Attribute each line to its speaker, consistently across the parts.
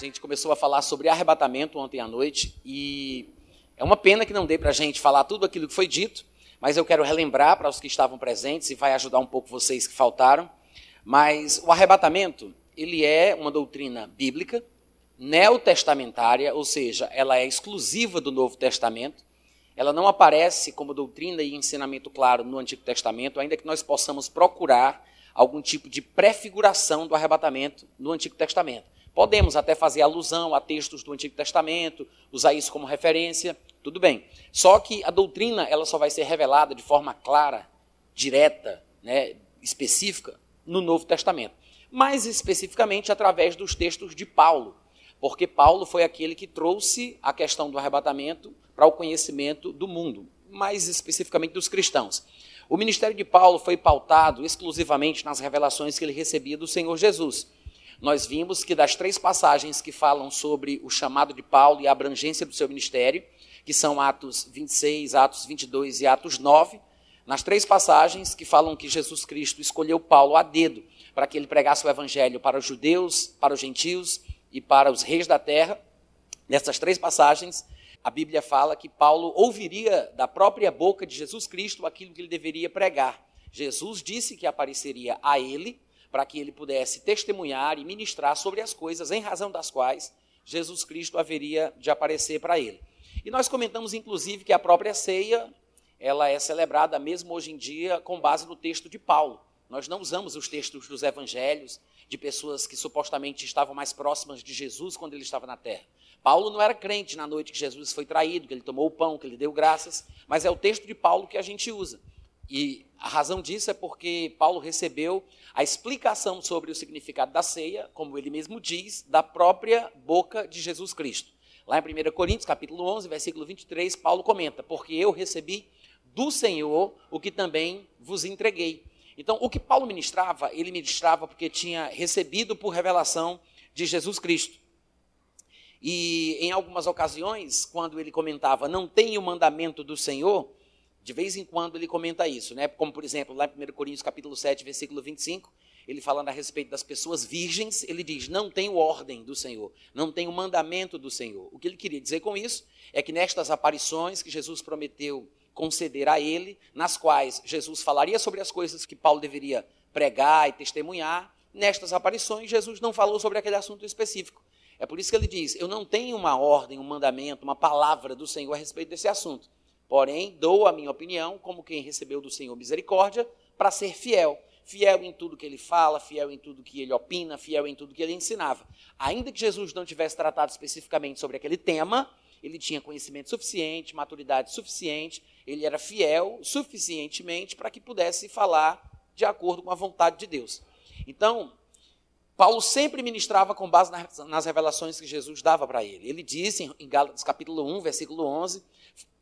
Speaker 1: gente começou a falar sobre arrebatamento ontem à noite e é uma pena que não dê para a gente falar tudo aquilo que foi dito, mas eu quero relembrar para os que estavam presentes e vai ajudar um pouco vocês que faltaram. Mas o arrebatamento, ele é uma doutrina bíblica, neotestamentária, ou seja, ela é exclusiva do Novo Testamento. Ela não aparece como doutrina e ensinamento claro no Antigo Testamento, ainda que nós possamos procurar algum tipo de prefiguração do arrebatamento no Antigo Testamento. Podemos até fazer alusão a textos do Antigo Testamento, usar isso como referência, tudo bem. Só que a doutrina ela só vai ser revelada de forma clara, direta, né, específica no Novo Testamento. Mais especificamente através dos textos de Paulo porque Paulo foi aquele que trouxe a questão do arrebatamento para o conhecimento do mundo, mais especificamente dos cristãos. O ministério de Paulo foi pautado exclusivamente nas revelações que ele recebia do Senhor Jesus. Nós vimos que das três passagens que falam sobre o chamado de Paulo e a abrangência do seu ministério, que são Atos 26, Atos 22 e Atos 9, nas três passagens que falam que Jesus Cristo escolheu Paulo a dedo para que ele pregasse o evangelho para os judeus, para os gentios e para os reis da terra. Nessas três passagens, a Bíblia fala que Paulo ouviria da própria boca de Jesus Cristo aquilo que ele deveria pregar. Jesus disse que apareceria a ele para que ele pudesse testemunhar e ministrar sobre as coisas em razão das quais Jesus Cristo haveria de aparecer para ele. E nós comentamos inclusive que a própria ceia, ela é celebrada mesmo hoje em dia com base no texto de Paulo. Nós não usamos os textos dos evangelhos, de pessoas que supostamente estavam mais próximas de Jesus quando ele estava na terra. Paulo não era crente na noite que Jesus foi traído, que ele tomou o pão, que ele deu graças, mas é o texto de Paulo que a gente usa. E a razão disso é porque Paulo recebeu a explicação sobre o significado da ceia, como ele mesmo diz, da própria boca de Jesus Cristo. Lá em 1 Coríntios, capítulo 11, versículo 23, Paulo comenta: Porque eu recebi do Senhor o que também vos entreguei então, o que Paulo ministrava, ele ministrava porque tinha recebido por revelação de Jesus Cristo. E em algumas ocasiões, quando ele comentava, não tem o mandamento do Senhor, de vez em quando ele comenta isso, né? Como por exemplo, lá em 1 Coríntios capítulo 7, versículo 25, ele falando a respeito das pessoas virgens, ele diz: "Não tem ordem do Senhor, não tem o mandamento do Senhor". O que ele queria dizer com isso é que nestas aparições que Jesus prometeu conceder a ele, nas quais Jesus falaria sobre as coisas que Paulo deveria pregar e testemunhar. Nestas aparições, Jesus não falou sobre aquele assunto específico. É por isso que ele diz: Eu não tenho uma ordem, um mandamento, uma palavra do Senhor a respeito desse assunto. Porém, dou a minha opinião, como quem recebeu do Senhor misericórdia, para ser fiel. Fiel em tudo que ele fala, fiel em tudo que ele opina, fiel em tudo que ele ensinava. Ainda que Jesus não tivesse tratado especificamente sobre aquele tema, ele tinha conhecimento suficiente, maturidade suficiente, ele era fiel suficientemente para que pudesse falar de acordo com a vontade de Deus. Então, Paulo sempre ministrava com base nas revelações que Jesus dava para ele. Ele disse em Gálatas capítulo 1, versículo 11: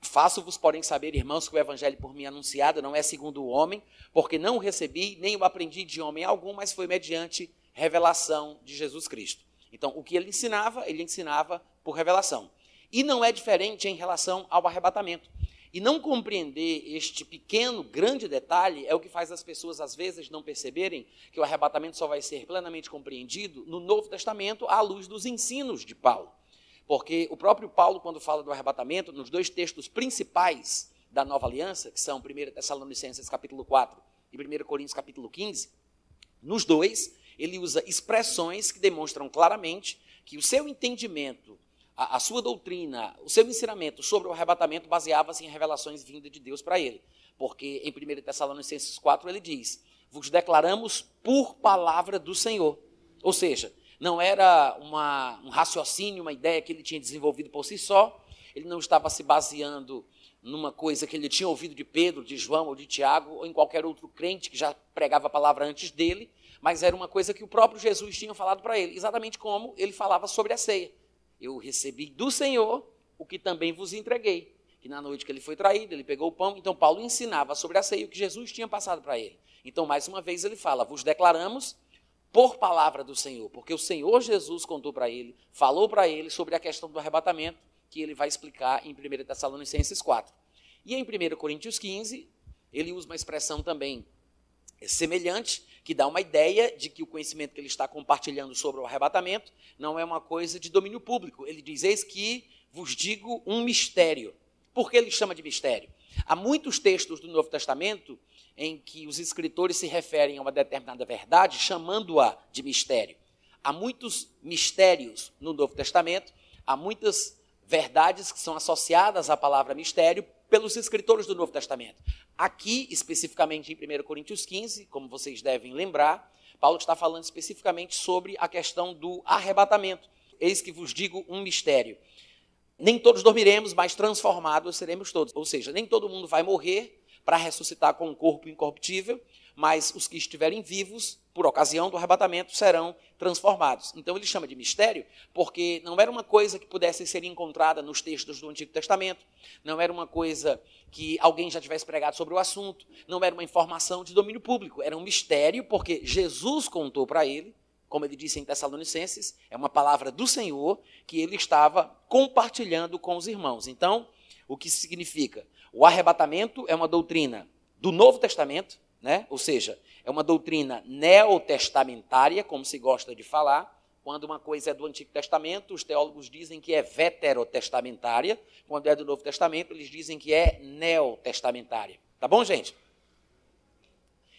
Speaker 1: Faço-vos, porém, saber, irmãos, que o evangelho por mim anunciado não é segundo o homem, porque não o recebi, nem o aprendi de homem algum, mas foi mediante revelação de Jesus Cristo. Então, o que ele ensinava, ele ensinava por revelação. E não é diferente em relação ao arrebatamento. E não compreender este pequeno, grande detalhe é o que faz as pessoas, às vezes, não perceberem que o arrebatamento só vai ser plenamente compreendido no Novo Testamento à luz dos ensinos de Paulo. Porque o próprio Paulo, quando fala do arrebatamento, nos dois textos principais da nova aliança, que são 1 Tessalonicenses capítulo 4 e 1 Coríntios capítulo 15, nos dois, ele usa expressões que demonstram claramente que o seu entendimento a, a sua doutrina, o seu ensinamento sobre o arrebatamento baseava-se em revelações vindas de Deus para ele. Porque em 1 Tessalonicenses 4 ele diz: Vos declaramos por palavra do Senhor. Ou seja, não era uma, um raciocínio, uma ideia que ele tinha desenvolvido por si só, ele não estava se baseando numa coisa que ele tinha ouvido de Pedro, de João ou de Tiago, ou em qualquer outro crente que já pregava a palavra antes dele, mas era uma coisa que o próprio Jesus tinha falado para ele, exatamente como ele falava sobre a ceia eu recebi do Senhor o que também vos entreguei. Que na noite que ele foi traído, ele pegou o pão. Então, Paulo ensinava sobre a ceia o que Jesus tinha passado para ele. Então, mais uma vez, ele fala: Vos declaramos por palavra do Senhor, porque o Senhor Jesus contou para ele, falou para ele sobre a questão do arrebatamento, que ele vai explicar em 1 Tessalonicenses 4. E em 1 Coríntios 15, ele usa uma expressão também semelhante, que dá uma ideia de que o conhecimento que ele está compartilhando sobre o arrebatamento não é uma coisa de domínio público. Ele diz: Eis que vos digo um mistério. Por que ele chama de mistério? Há muitos textos do Novo Testamento em que os escritores se referem a uma determinada verdade, chamando-a de mistério. Há muitos mistérios no Novo Testamento, há muitas verdades que são associadas à palavra mistério pelos escritores do Novo Testamento. Aqui, especificamente em 1 Coríntios 15, como vocês devem lembrar, Paulo está falando especificamente sobre a questão do arrebatamento. Eis que vos digo um mistério. Nem todos dormiremos, mas transformados seremos todos. Ou seja, nem todo mundo vai morrer, para ressuscitar com um corpo incorruptível, mas os que estiverem vivos, por ocasião do arrebatamento, serão transformados. Então ele chama de mistério, porque não era uma coisa que pudesse ser encontrada nos textos do Antigo Testamento, não era uma coisa que alguém já tivesse pregado sobre o assunto, não era uma informação de domínio público, era um mistério, porque Jesus contou para ele, como ele disse em Tessalonicenses, é uma palavra do Senhor que ele estava compartilhando com os irmãos. Então, o que significa? O arrebatamento é uma doutrina do Novo Testamento, né? ou seja, é uma doutrina neotestamentária, como se gosta de falar. Quando uma coisa é do Antigo Testamento, os teólogos dizem que é veterotestamentária. Quando é do Novo Testamento, eles dizem que é neotestamentária. Tá bom, gente?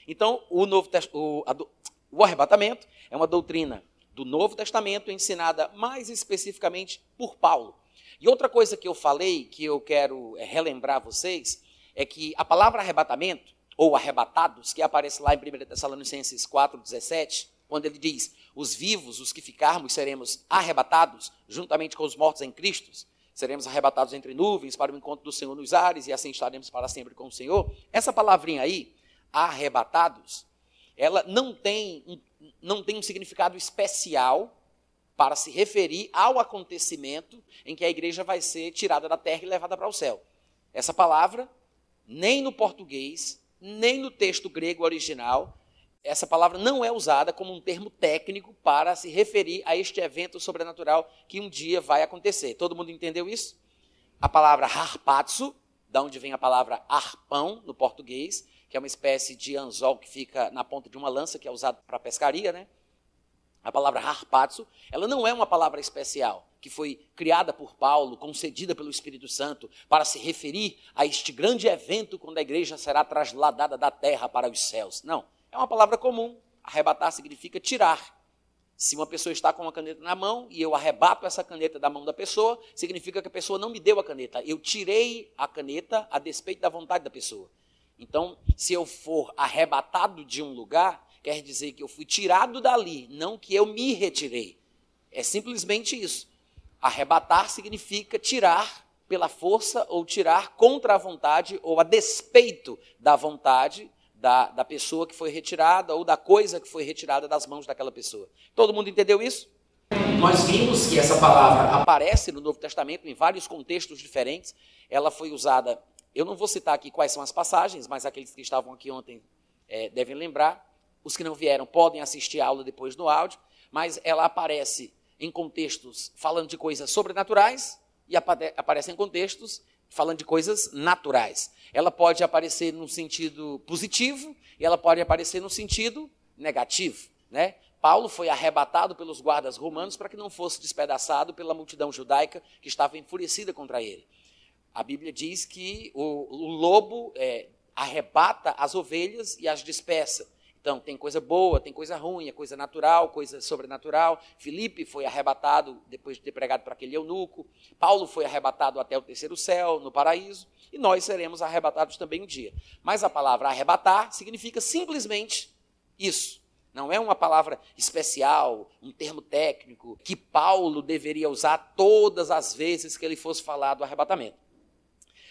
Speaker 1: Então, o, Novo, o, o arrebatamento é uma doutrina do Novo Testamento ensinada mais especificamente por Paulo. E outra coisa que eu falei, que eu quero é, relembrar vocês, é que a palavra arrebatamento, ou arrebatados, que aparece lá em 1 Tessalonicenses 4,17, quando ele diz: Os vivos, os que ficarmos, seremos arrebatados, juntamente com os mortos em Cristo, seremos arrebatados entre nuvens para o encontro do Senhor nos ares, e assim estaremos para sempre com o Senhor. Essa palavrinha aí, arrebatados, ela não tem, não tem um significado especial para se referir ao acontecimento em que a igreja vai ser tirada da terra e levada para o céu. Essa palavra, nem no português, nem no texto grego original, essa palavra não é usada como um termo técnico para se referir a este evento sobrenatural que um dia vai acontecer. Todo mundo entendeu isso? A palavra harpatsu, da onde vem a palavra arpão no português, que é uma espécie de anzol que fica na ponta de uma lança, que é usado para pescaria, né? A palavra harpatsu, ela não é uma palavra especial, que foi criada por Paulo, concedida pelo Espírito Santo, para se referir a este grande evento quando a igreja será trasladada da terra para os céus. Não, é uma palavra comum. Arrebatar significa tirar. Se uma pessoa está com uma caneta na mão e eu arrebato essa caneta da mão da pessoa, significa que a pessoa não me deu a caneta. Eu tirei a caneta a despeito da vontade da pessoa. Então, se eu for arrebatado de um lugar, quer dizer que eu fui tirado dali, não que eu me retirei. É simplesmente isso. Arrebatar significa tirar pela força ou tirar contra a vontade ou a despeito da vontade da, da pessoa que foi retirada ou da coisa que foi retirada das mãos daquela pessoa. Todo mundo entendeu isso? Nós vimos que essa palavra aparece no Novo Testamento em vários contextos diferentes. Ela foi usada, eu não vou citar aqui quais são as passagens, mas aqueles que estavam aqui ontem é, devem lembrar. Os que não vieram podem assistir a aula depois no áudio, mas ela aparece em contextos falando de coisas sobrenaturais e aparece em contextos falando de coisas naturais. Ela pode aparecer no sentido positivo e ela pode aparecer no sentido negativo, né? Paulo foi arrebatado pelos guardas romanos para que não fosse despedaçado pela multidão judaica que estava enfurecida contra ele. A Bíblia diz que o, o lobo é, arrebata as ovelhas e as dispersa. Então, tem coisa boa, tem coisa ruim, é coisa natural, coisa sobrenatural. Filipe foi arrebatado depois de ter pregado para aquele eunuco. Paulo foi arrebatado até o terceiro céu, no paraíso. E nós seremos arrebatados também um dia. Mas a palavra arrebatar significa simplesmente isso. Não é uma palavra especial, um termo técnico, que Paulo deveria usar todas as vezes que ele fosse falar do arrebatamento.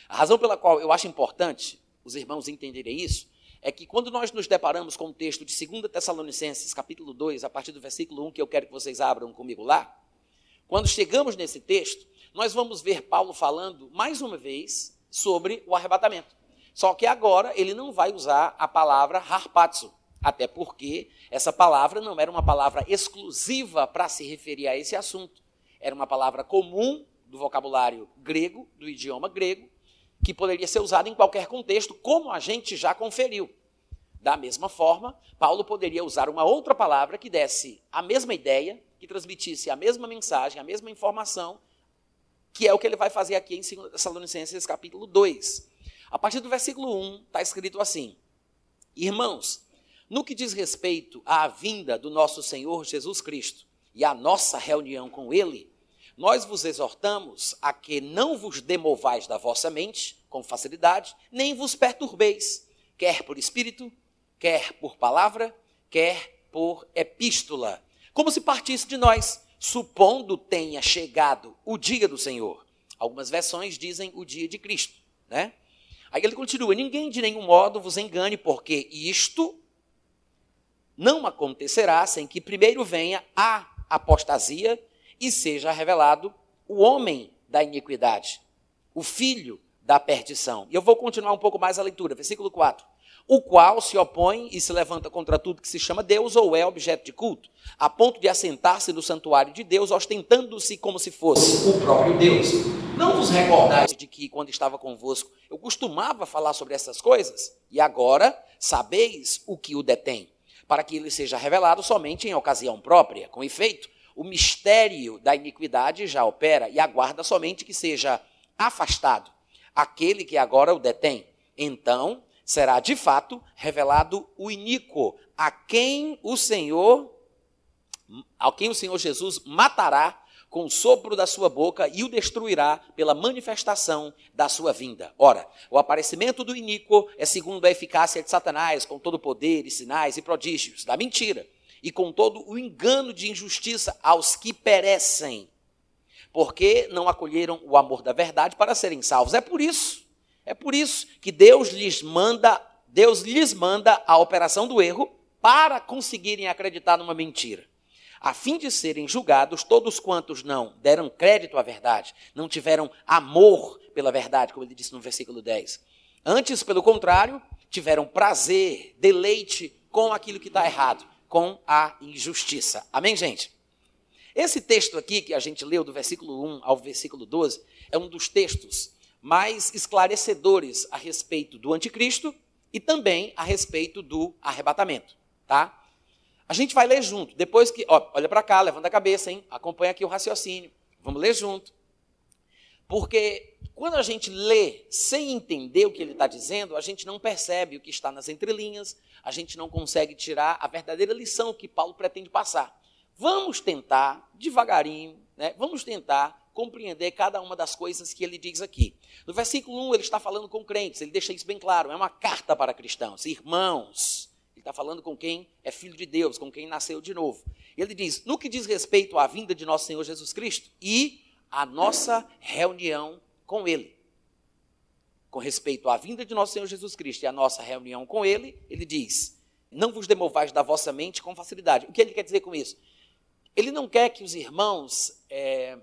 Speaker 1: A razão pela qual eu acho importante os irmãos entenderem isso é que quando nós nos deparamos com o texto de 2 Tessalonicenses, capítulo 2, a partir do versículo 1, que eu quero que vocês abram comigo lá, quando chegamos nesse texto, nós vamos ver Paulo falando mais uma vez sobre o arrebatamento. Só que agora ele não vai usar a palavra harpatzo, até porque essa palavra não era uma palavra exclusiva para se referir a esse assunto. Era uma palavra comum do vocabulário grego, do idioma grego, que poderia ser usado em qualquer contexto, como a gente já conferiu. Da mesma forma, Paulo poderia usar uma outra palavra que desse a mesma ideia, que transmitisse a mesma mensagem, a mesma informação, que é o que ele vai fazer aqui em 2 Tessalonicenses capítulo 2. A partir do versículo 1 está escrito assim: Irmãos, no que diz respeito à vinda do nosso Senhor Jesus Cristo e à nossa reunião com Ele, nós vos exortamos a que não vos demovais da vossa mente com facilidade, nem vos perturbeis, quer por espírito, quer por palavra, quer por epístola, como se partisse de nós, supondo tenha chegado o dia do Senhor. Algumas versões dizem o dia de Cristo, né? Aí ele continua: ninguém de nenhum modo vos engane, porque isto não acontecerá sem que primeiro venha a apostasia e seja revelado o homem da iniquidade, o filho da perdição. E eu vou continuar um pouco mais a leitura, versículo 4 o qual se opõe e se levanta contra tudo que se chama Deus ou é objeto de culto, a ponto de assentar-se no santuário de Deus, ostentando-se como se fosse o próprio Deus. Não vos recordais de que, quando estava convosco, eu costumava falar sobre essas coisas? E agora sabeis o que o detém, para que ele seja revelado somente em ocasião própria. Com efeito, o mistério da iniquidade já opera e aguarda somente que seja afastado aquele que agora o detém. Então será de fato revelado o iníquo, a quem o Senhor, a quem o Senhor Jesus matará com o sopro da sua boca e o destruirá pela manifestação da sua vinda. Ora, o aparecimento do iníquo é segundo a eficácia de Satanás, com todo poder e sinais e prodígios da mentira, e com todo o engano de injustiça aos que perecem, porque não acolheram o amor da verdade para serem salvos. É por isso é por isso que Deus lhes manda, Deus lhes manda a operação do erro para conseguirem acreditar numa mentira. A fim de serem julgados todos quantos não deram crédito à verdade, não tiveram amor pela verdade, como ele disse no versículo 10. Antes, pelo contrário, tiveram prazer, deleite com aquilo que está errado, com a injustiça. Amém, gente? Esse texto aqui que a gente leu, do versículo 1 ao versículo 12, é um dos textos mais esclarecedores a respeito do anticristo e também a respeito do arrebatamento, tá? A gente vai ler junto. Depois que, ó, olha para cá, levanta a cabeça, hein? Acompanha aqui o raciocínio. Vamos ler junto. Porque quando a gente lê sem entender o que ele está dizendo, a gente não percebe o que está nas entrelinhas, a gente não consegue tirar a verdadeira lição que Paulo pretende passar. Vamos tentar, devagarinho, né? Vamos tentar compreender cada uma das coisas que ele diz aqui. No versículo 1, ele está falando com crentes, ele deixa isso bem claro, é uma carta para cristãos, irmãos. Ele está falando com quem é filho de Deus, com quem nasceu de novo. Ele diz: no que diz respeito à vinda de nosso Senhor Jesus Cristo e à nossa reunião com Ele. Com respeito à vinda de nosso Senhor Jesus Cristo e à nossa reunião com Ele, ele diz: Não vos demovais da vossa mente com facilidade. O que ele quer dizer com isso? Ele não quer que os irmãos é,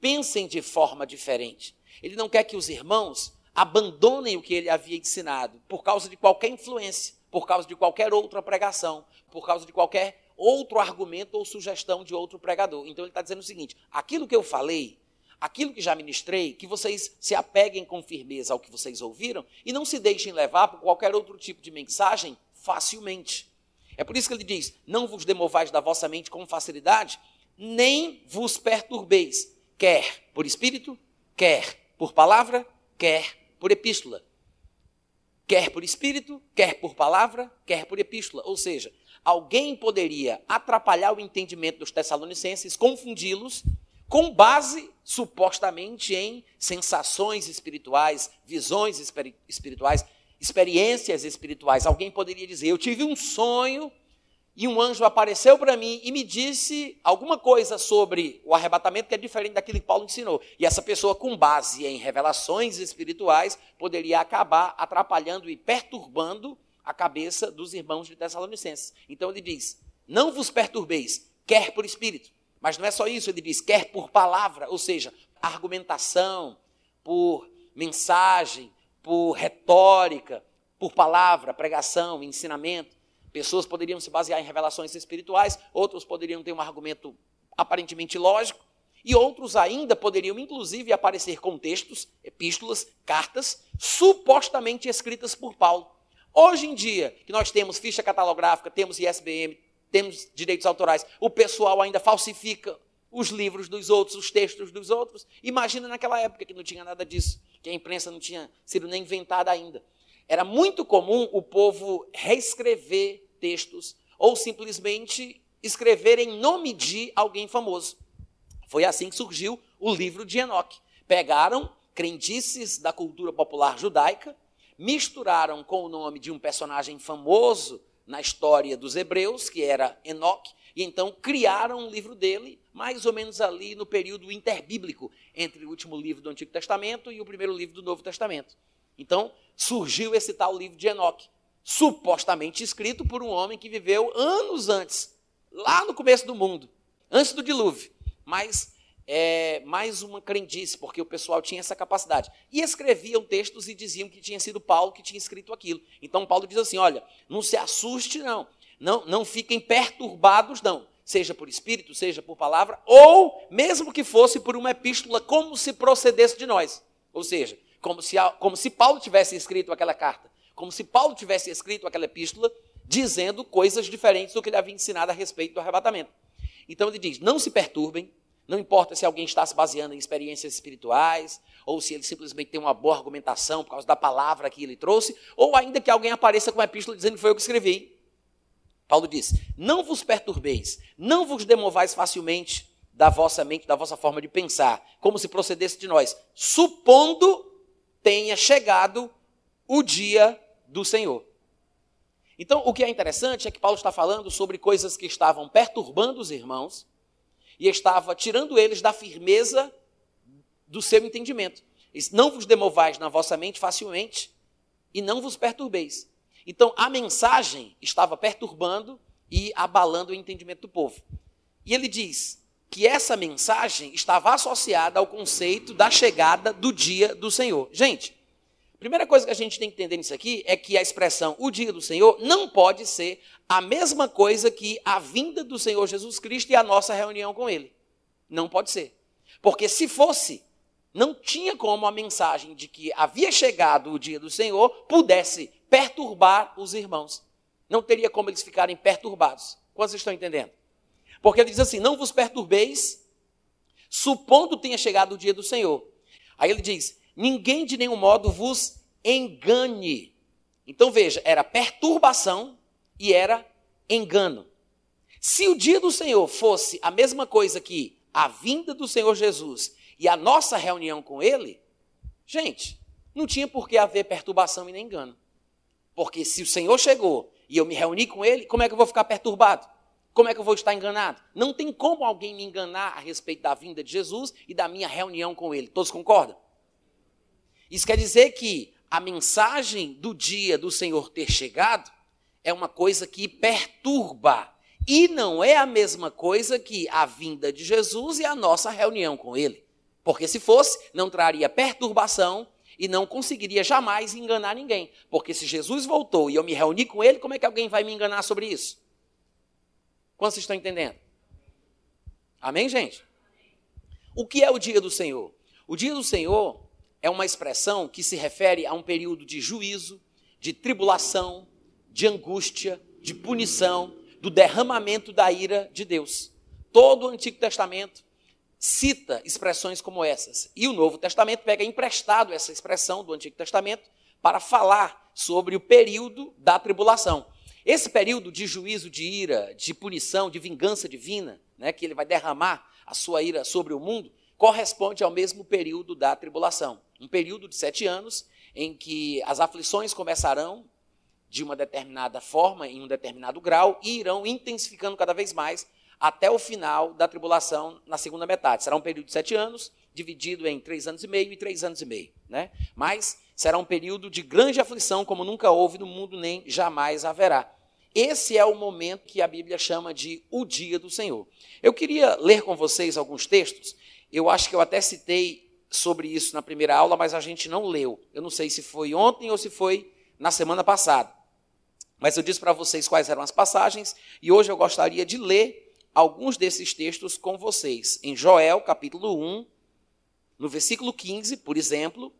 Speaker 1: pensem de forma diferente. Ele não quer que os irmãos abandonem o que ele havia ensinado por causa de qualquer influência, por causa de qualquer outra pregação, por causa de qualquer outro argumento ou sugestão de outro pregador. Então ele está dizendo o seguinte: aquilo que eu falei, aquilo que já ministrei, que vocês se apeguem com firmeza ao que vocês ouviram e não se deixem levar por qualquer outro tipo de mensagem facilmente. É por isso que ele diz: não vos demovais da vossa mente com facilidade, nem vos perturbeis quer por espírito, quer por palavra, quer por epístola. Quer por espírito, quer por palavra, quer por epístola. Ou seja, alguém poderia atrapalhar o entendimento dos tessalonicenses, confundi-los, com base supostamente em sensações espirituais, visões espirituais, experiências espirituais. Alguém poderia dizer: Eu tive um sonho e um anjo apareceu para mim e me disse alguma coisa sobre o arrebatamento que é diferente daquilo que Paulo ensinou. E essa pessoa, com base em revelações espirituais, poderia acabar atrapalhando e perturbando a cabeça dos irmãos de Tessalonicenses. Então ele diz: Não vos perturbeis, quer por espírito. Mas não é só isso, ele diz: quer por palavra, ou seja, argumentação, por mensagem, por retórica, por palavra, pregação, ensinamento. Pessoas poderiam se basear em revelações espirituais, outros poderiam ter um argumento aparentemente lógico, e outros ainda poderiam, inclusive, aparecer com textos, epístolas, cartas, supostamente escritas por Paulo. Hoje em dia, que nós temos ficha catalográfica, temos ISBM, temos direitos autorais, o pessoal ainda falsifica os livros dos outros, os textos dos outros. Imagina naquela época que não tinha nada disso, que a imprensa não tinha sido nem inventada ainda. Era muito comum o povo reescrever textos ou simplesmente escrever em nome de alguém famoso. Foi assim que surgiu o livro de Enoque. Pegaram crendices da cultura popular judaica, misturaram com o nome de um personagem famoso na história dos hebreus, que era Enoque, e então criaram um livro dele, mais ou menos ali no período interbíblico, entre o último livro do Antigo Testamento e o primeiro livro do Novo Testamento. Então, surgiu esse tal livro de Enoque, supostamente escrito por um homem que viveu anos antes, lá no começo do mundo, antes do dilúvio. Mas é, mais uma crendice, porque o pessoal tinha essa capacidade. E escreviam textos e diziam que tinha sido Paulo que tinha escrito aquilo. Então Paulo diz assim: olha, não se assuste, não. Não, não fiquem perturbados, não. Seja por espírito, seja por palavra, ou mesmo que fosse por uma epístola, como se procedesse de nós. Ou seja, como se, como se Paulo tivesse escrito aquela carta, como se Paulo tivesse escrito aquela epístola, dizendo coisas diferentes do que ele havia ensinado a respeito do arrebatamento. Então ele diz: não se perturbem, não importa se alguém está se baseando em experiências espirituais, ou se ele simplesmente tem uma boa argumentação por causa da palavra que ele trouxe, ou ainda que alguém apareça com uma epístola dizendo que foi eu que escrevi. Paulo diz: Não vos perturbeis, não vos demovais facilmente da vossa mente, da vossa forma de pensar, como se procedesse de nós, supondo tenha chegado o dia do Senhor. Então, o que é interessante é que Paulo está falando sobre coisas que estavam perturbando os irmãos e estava tirando eles da firmeza do seu entendimento. Não vos demovais na vossa mente facilmente e não vos perturbeis. Então a mensagem estava perturbando e abalando o entendimento do povo. E ele diz que essa mensagem estava associada ao conceito da chegada do dia do Senhor. Gente, primeira coisa que a gente tem que entender nisso aqui é que a expressão o dia do Senhor não pode ser a mesma coisa que a vinda do Senhor Jesus Cristo e a nossa reunião com Ele. Não pode ser. Porque se fosse, não tinha como a mensagem de que havia chegado o dia do Senhor pudesse perturbar os irmãos. Não teria como eles ficarem perturbados. Quantos estão entendendo? Porque ele diz assim: não vos perturbeis, supondo tenha chegado o dia do Senhor. Aí ele diz: ninguém de nenhum modo vos engane. Então veja, era perturbação e era engano. Se o dia do Senhor fosse a mesma coisa que a vinda do Senhor Jesus e a nossa reunião com Ele, gente, não tinha por que haver perturbação e nem engano. Porque se o Senhor chegou e eu me reuni com Ele, como é que eu vou ficar perturbado? Como é que eu vou estar enganado? Não tem como alguém me enganar a respeito da vinda de Jesus e da minha reunião com Ele. Todos concordam? Isso quer dizer que a mensagem do dia do Senhor ter chegado é uma coisa que perturba. E não é a mesma coisa que a vinda de Jesus e a nossa reunião com Ele. Porque se fosse, não traria perturbação e não conseguiria jamais enganar ninguém. Porque se Jesus voltou e eu me reuni com Ele, como é que alguém vai me enganar sobre isso? Quantos estão entendendo? Amém, gente? O que é o dia do Senhor? O dia do Senhor é uma expressão que se refere a um período de juízo, de tribulação, de angústia, de punição, do derramamento da ira de Deus. Todo o Antigo Testamento cita expressões como essas. E o Novo Testamento pega emprestado essa expressão do Antigo Testamento para falar sobre o período da tribulação. Esse período de juízo, de ira, de punição, de vingança divina, né, que ele vai derramar a sua ira sobre o mundo, corresponde ao mesmo período da tribulação. Um período de sete anos em que as aflições começarão de uma determinada forma, em um determinado grau, e irão intensificando cada vez mais até o final da tribulação na segunda metade. Será um período de sete anos, dividido em três anos e meio e três anos e meio. Né? Mas será um período de grande aflição, como nunca houve no mundo, nem jamais haverá. Esse é o momento que a Bíblia chama de o dia do Senhor. Eu queria ler com vocês alguns textos. Eu acho que eu até citei sobre isso na primeira aula, mas a gente não leu. Eu não sei se foi ontem ou se foi na semana passada. Mas eu disse para vocês quais eram as passagens e hoje eu gostaria de ler alguns desses textos com vocês. Em Joel, capítulo 1, no versículo 15, por exemplo,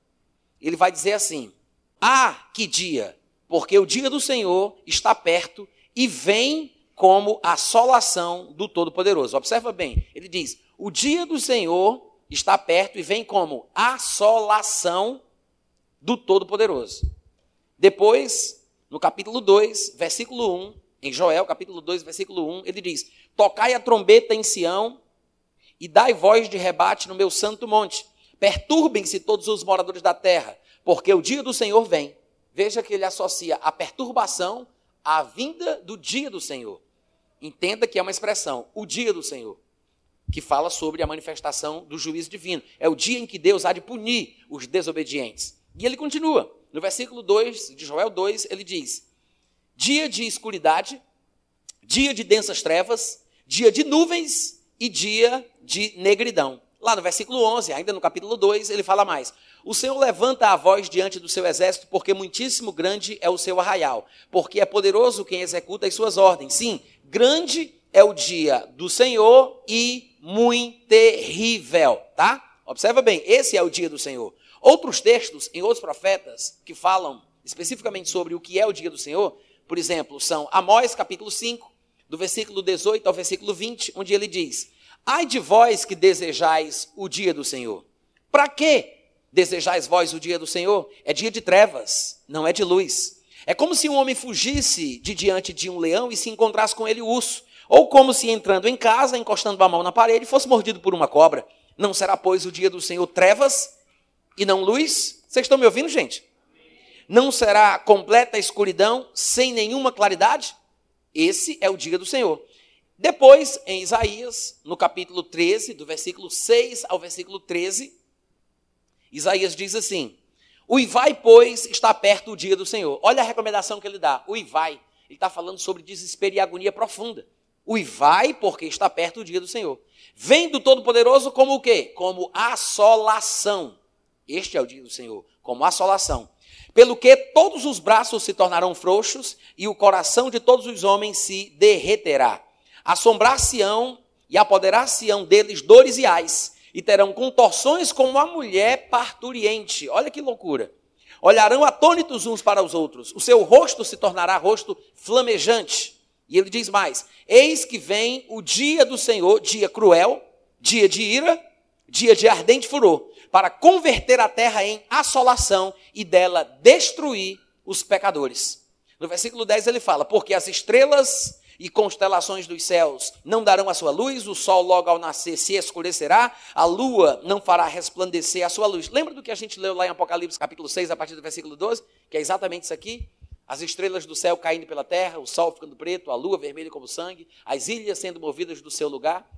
Speaker 1: ele vai dizer assim: Ah, que dia! porque o dia do Senhor está perto e vem como assolação do Todo-Poderoso. Observa bem, ele diz: o dia do Senhor está perto e vem como assolação do Todo-Poderoso. Depois, no capítulo 2, versículo 1, em Joel, capítulo 2, versículo 1, ele diz: Tocai a trombeta em Sião e dai voz de rebate no meu santo monte. Perturbem-se todos os moradores da terra, porque o dia do Senhor vem. Veja que ele associa a perturbação à vinda do dia do Senhor. Entenda que é uma expressão, o dia do Senhor, que fala sobre a manifestação do juízo divino. É o dia em que Deus há de punir os desobedientes. E ele continua. No versículo 2 de Joel 2, ele diz: Dia de escuridade, dia de densas trevas, dia de nuvens e dia de negridão. Lá no versículo 11, ainda no capítulo 2, ele fala mais: O Senhor levanta a voz diante do seu exército, porque muitíssimo grande é o seu arraial, porque é poderoso quem executa as suas ordens. Sim, grande é o dia do Senhor e muito terrível, tá? Observa bem, esse é o dia do Senhor. Outros textos em outros profetas que falam especificamente sobre o que é o dia do Senhor, por exemplo, são Amós capítulo 5, do versículo 18 ao versículo 20, onde ele diz: Ai de vós que desejais o dia do Senhor. Para que desejais vós o dia do Senhor? É dia de trevas, não é de luz. É como se um homem fugisse de diante de um leão e se encontrasse com ele o urso. Ou como se entrando em casa, encostando a mão na parede, fosse mordido por uma cobra. Não será, pois, o dia do Senhor trevas e não luz? Vocês estão me ouvindo, gente? Não será completa escuridão sem nenhuma claridade? Esse é o dia do Senhor. Depois, em Isaías, no capítulo 13, do versículo 6 ao versículo 13, Isaías diz assim: o Ivai, pois, está perto o dia do Senhor. Olha a recomendação que ele dá. O Ivai, ele está falando sobre desespero e agonia profunda. O Ivai, porque está perto o dia do Senhor. Vem do Todo-Poderoso como o quê? Como assolação. Este é o dia do Senhor, como assolação. Pelo que todos os braços se tornarão frouxos e o coração de todos os homens se derreterá. Assombrar-se-ão e apoderar-se-ão deles dores e ais e terão contorções como a mulher parturiente. Olha que loucura. Olharão atônitos uns para os outros. O seu rosto se tornará rosto flamejante. E ele diz mais: Eis que vem o dia do Senhor, dia cruel, dia de ira, dia de ardente furor, para converter a terra em assolação e dela destruir os pecadores. No versículo 10 ele fala: Porque as estrelas e constelações dos céus não darão a sua luz, o sol logo ao nascer se escurecerá, a lua não fará resplandecer a sua luz. Lembra do que a gente leu lá em Apocalipse capítulo 6, a partir do versículo 12? Que é exatamente isso aqui? As estrelas do céu caindo pela terra, o sol ficando preto, a lua vermelha como sangue, as ilhas sendo movidas do seu lugar.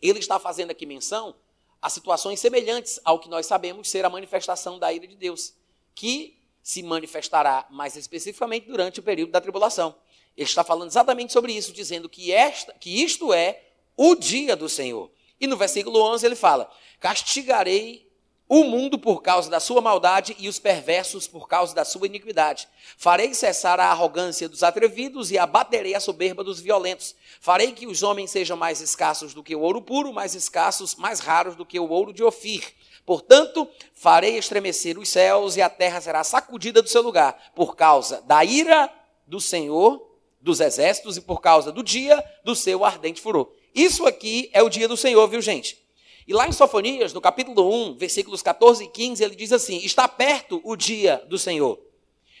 Speaker 1: Ele está fazendo aqui menção a situações semelhantes ao que nós sabemos ser a manifestação da ira de Deus, que se manifestará mais especificamente durante o período da tribulação. Ele está falando exatamente sobre isso, dizendo que, esta, que isto é o dia do Senhor. E no versículo 11 ele fala: Castigarei o mundo por causa da sua maldade e os perversos por causa da sua iniquidade. Farei cessar a arrogância dos atrevidos e abaterei a soberba dos violentos. Farei que os homens sejam mais escassos do que o ouro puro, mais escassos, mais raros do que o ouro de Ofir. Portanto, farei estremecer os céus e a terra será sacudida do seu lugar, por causa da ira do Senhor dos exércitos e por causa do dia do seu ardente furor. Isso aqui é o dia do Senhor, viu, gente? E lá em Sofonias, no capítulo 1, versículos 14 e 15, ele diz assim: Está perto o dia do Senhor.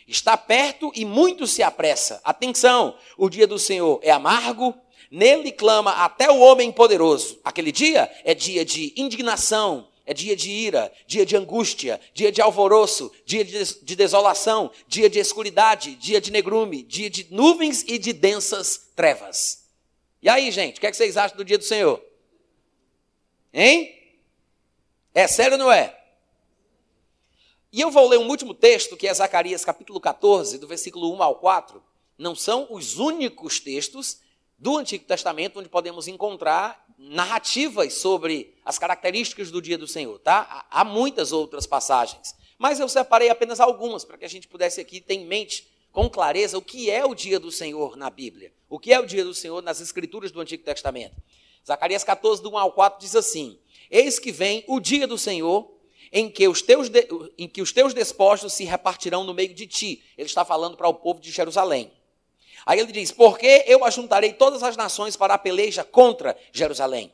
Speaker 1: Está perto e muito se apressa. Atenção, o dia do Senhor é amargo, nele clama até o homem poderoso. Aquele dia é dia de indignação, é dia de ira, dia de angústia, dia de alvoroço, dia de, de desolação, dia de escuridade, dia de negrume, dia de nuvens e de densas trevas. E aí, gente, o que, é que vocês acham do dia do Senhor? Hein? É sério ou não é? E eu vou ler um último texto, que é Zacarias capítulo 14, do versículo 1 ao 4. Não são os únicos textos do Antigo Testamento onde podemos encontrar narrativas sobre as características do dia do Senhor, tá? Há muitas outras passagens, mas eu separei apenas algumas para que a gente pudesse aqui ter em mente com clareza o que é o dia do Senhor na Bíblia, o que é o dia do Senhor nas escrituras do Antigo Testamento. Zacarias 14, do 1 ao 4 diz assim: Eis que vem o dia do Senhor, em que, os teus de, em que os teus despojos se repartirão no meio de ti. Ele está falando para o povo de Jerusalém. Aí ele diz: Porque eu ajuntarei todas as nações para a peleja contra Jerusalém.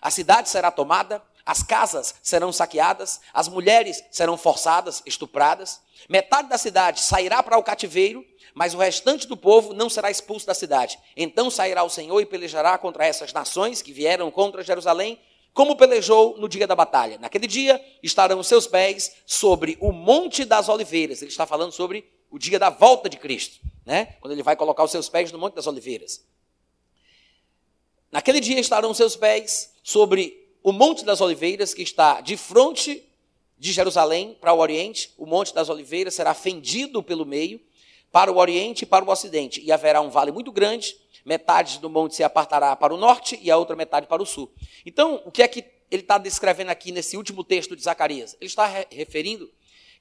Speaker 1: A cidade será tomada, as casas serão saqueadas, as mulheres serão forçadas, estupradas, metade da cidade sairá para o cativeiro, mas o restante do povo não será expulso da cidade. Então sairá o Senhor e pelejará contra essas nações que vieram contra Jerusalém como pelejou no dia da batalha. Naquele dia estarão os seus pés sobre o Monte das Oliveiras. Ele está falando sobre o dia da volta de Cristo, né? Quando ele vai colocar os seus pés no Monte das Oliveiras. Naquele dia estarão os seus pés sobre o Monte das Oliveiras, que está de frente de Jerusalém para o Oriente. O Monte das Oliveiras será fendido pelo meio para o Oriente e para o Ocidente. E haverá um vale muito grande metade do monte se apartará para o norte e a outra metade para o sul. Então, o que é que ele está descrevendo aqui nesse último texto de Zacarias? Ele está re referindo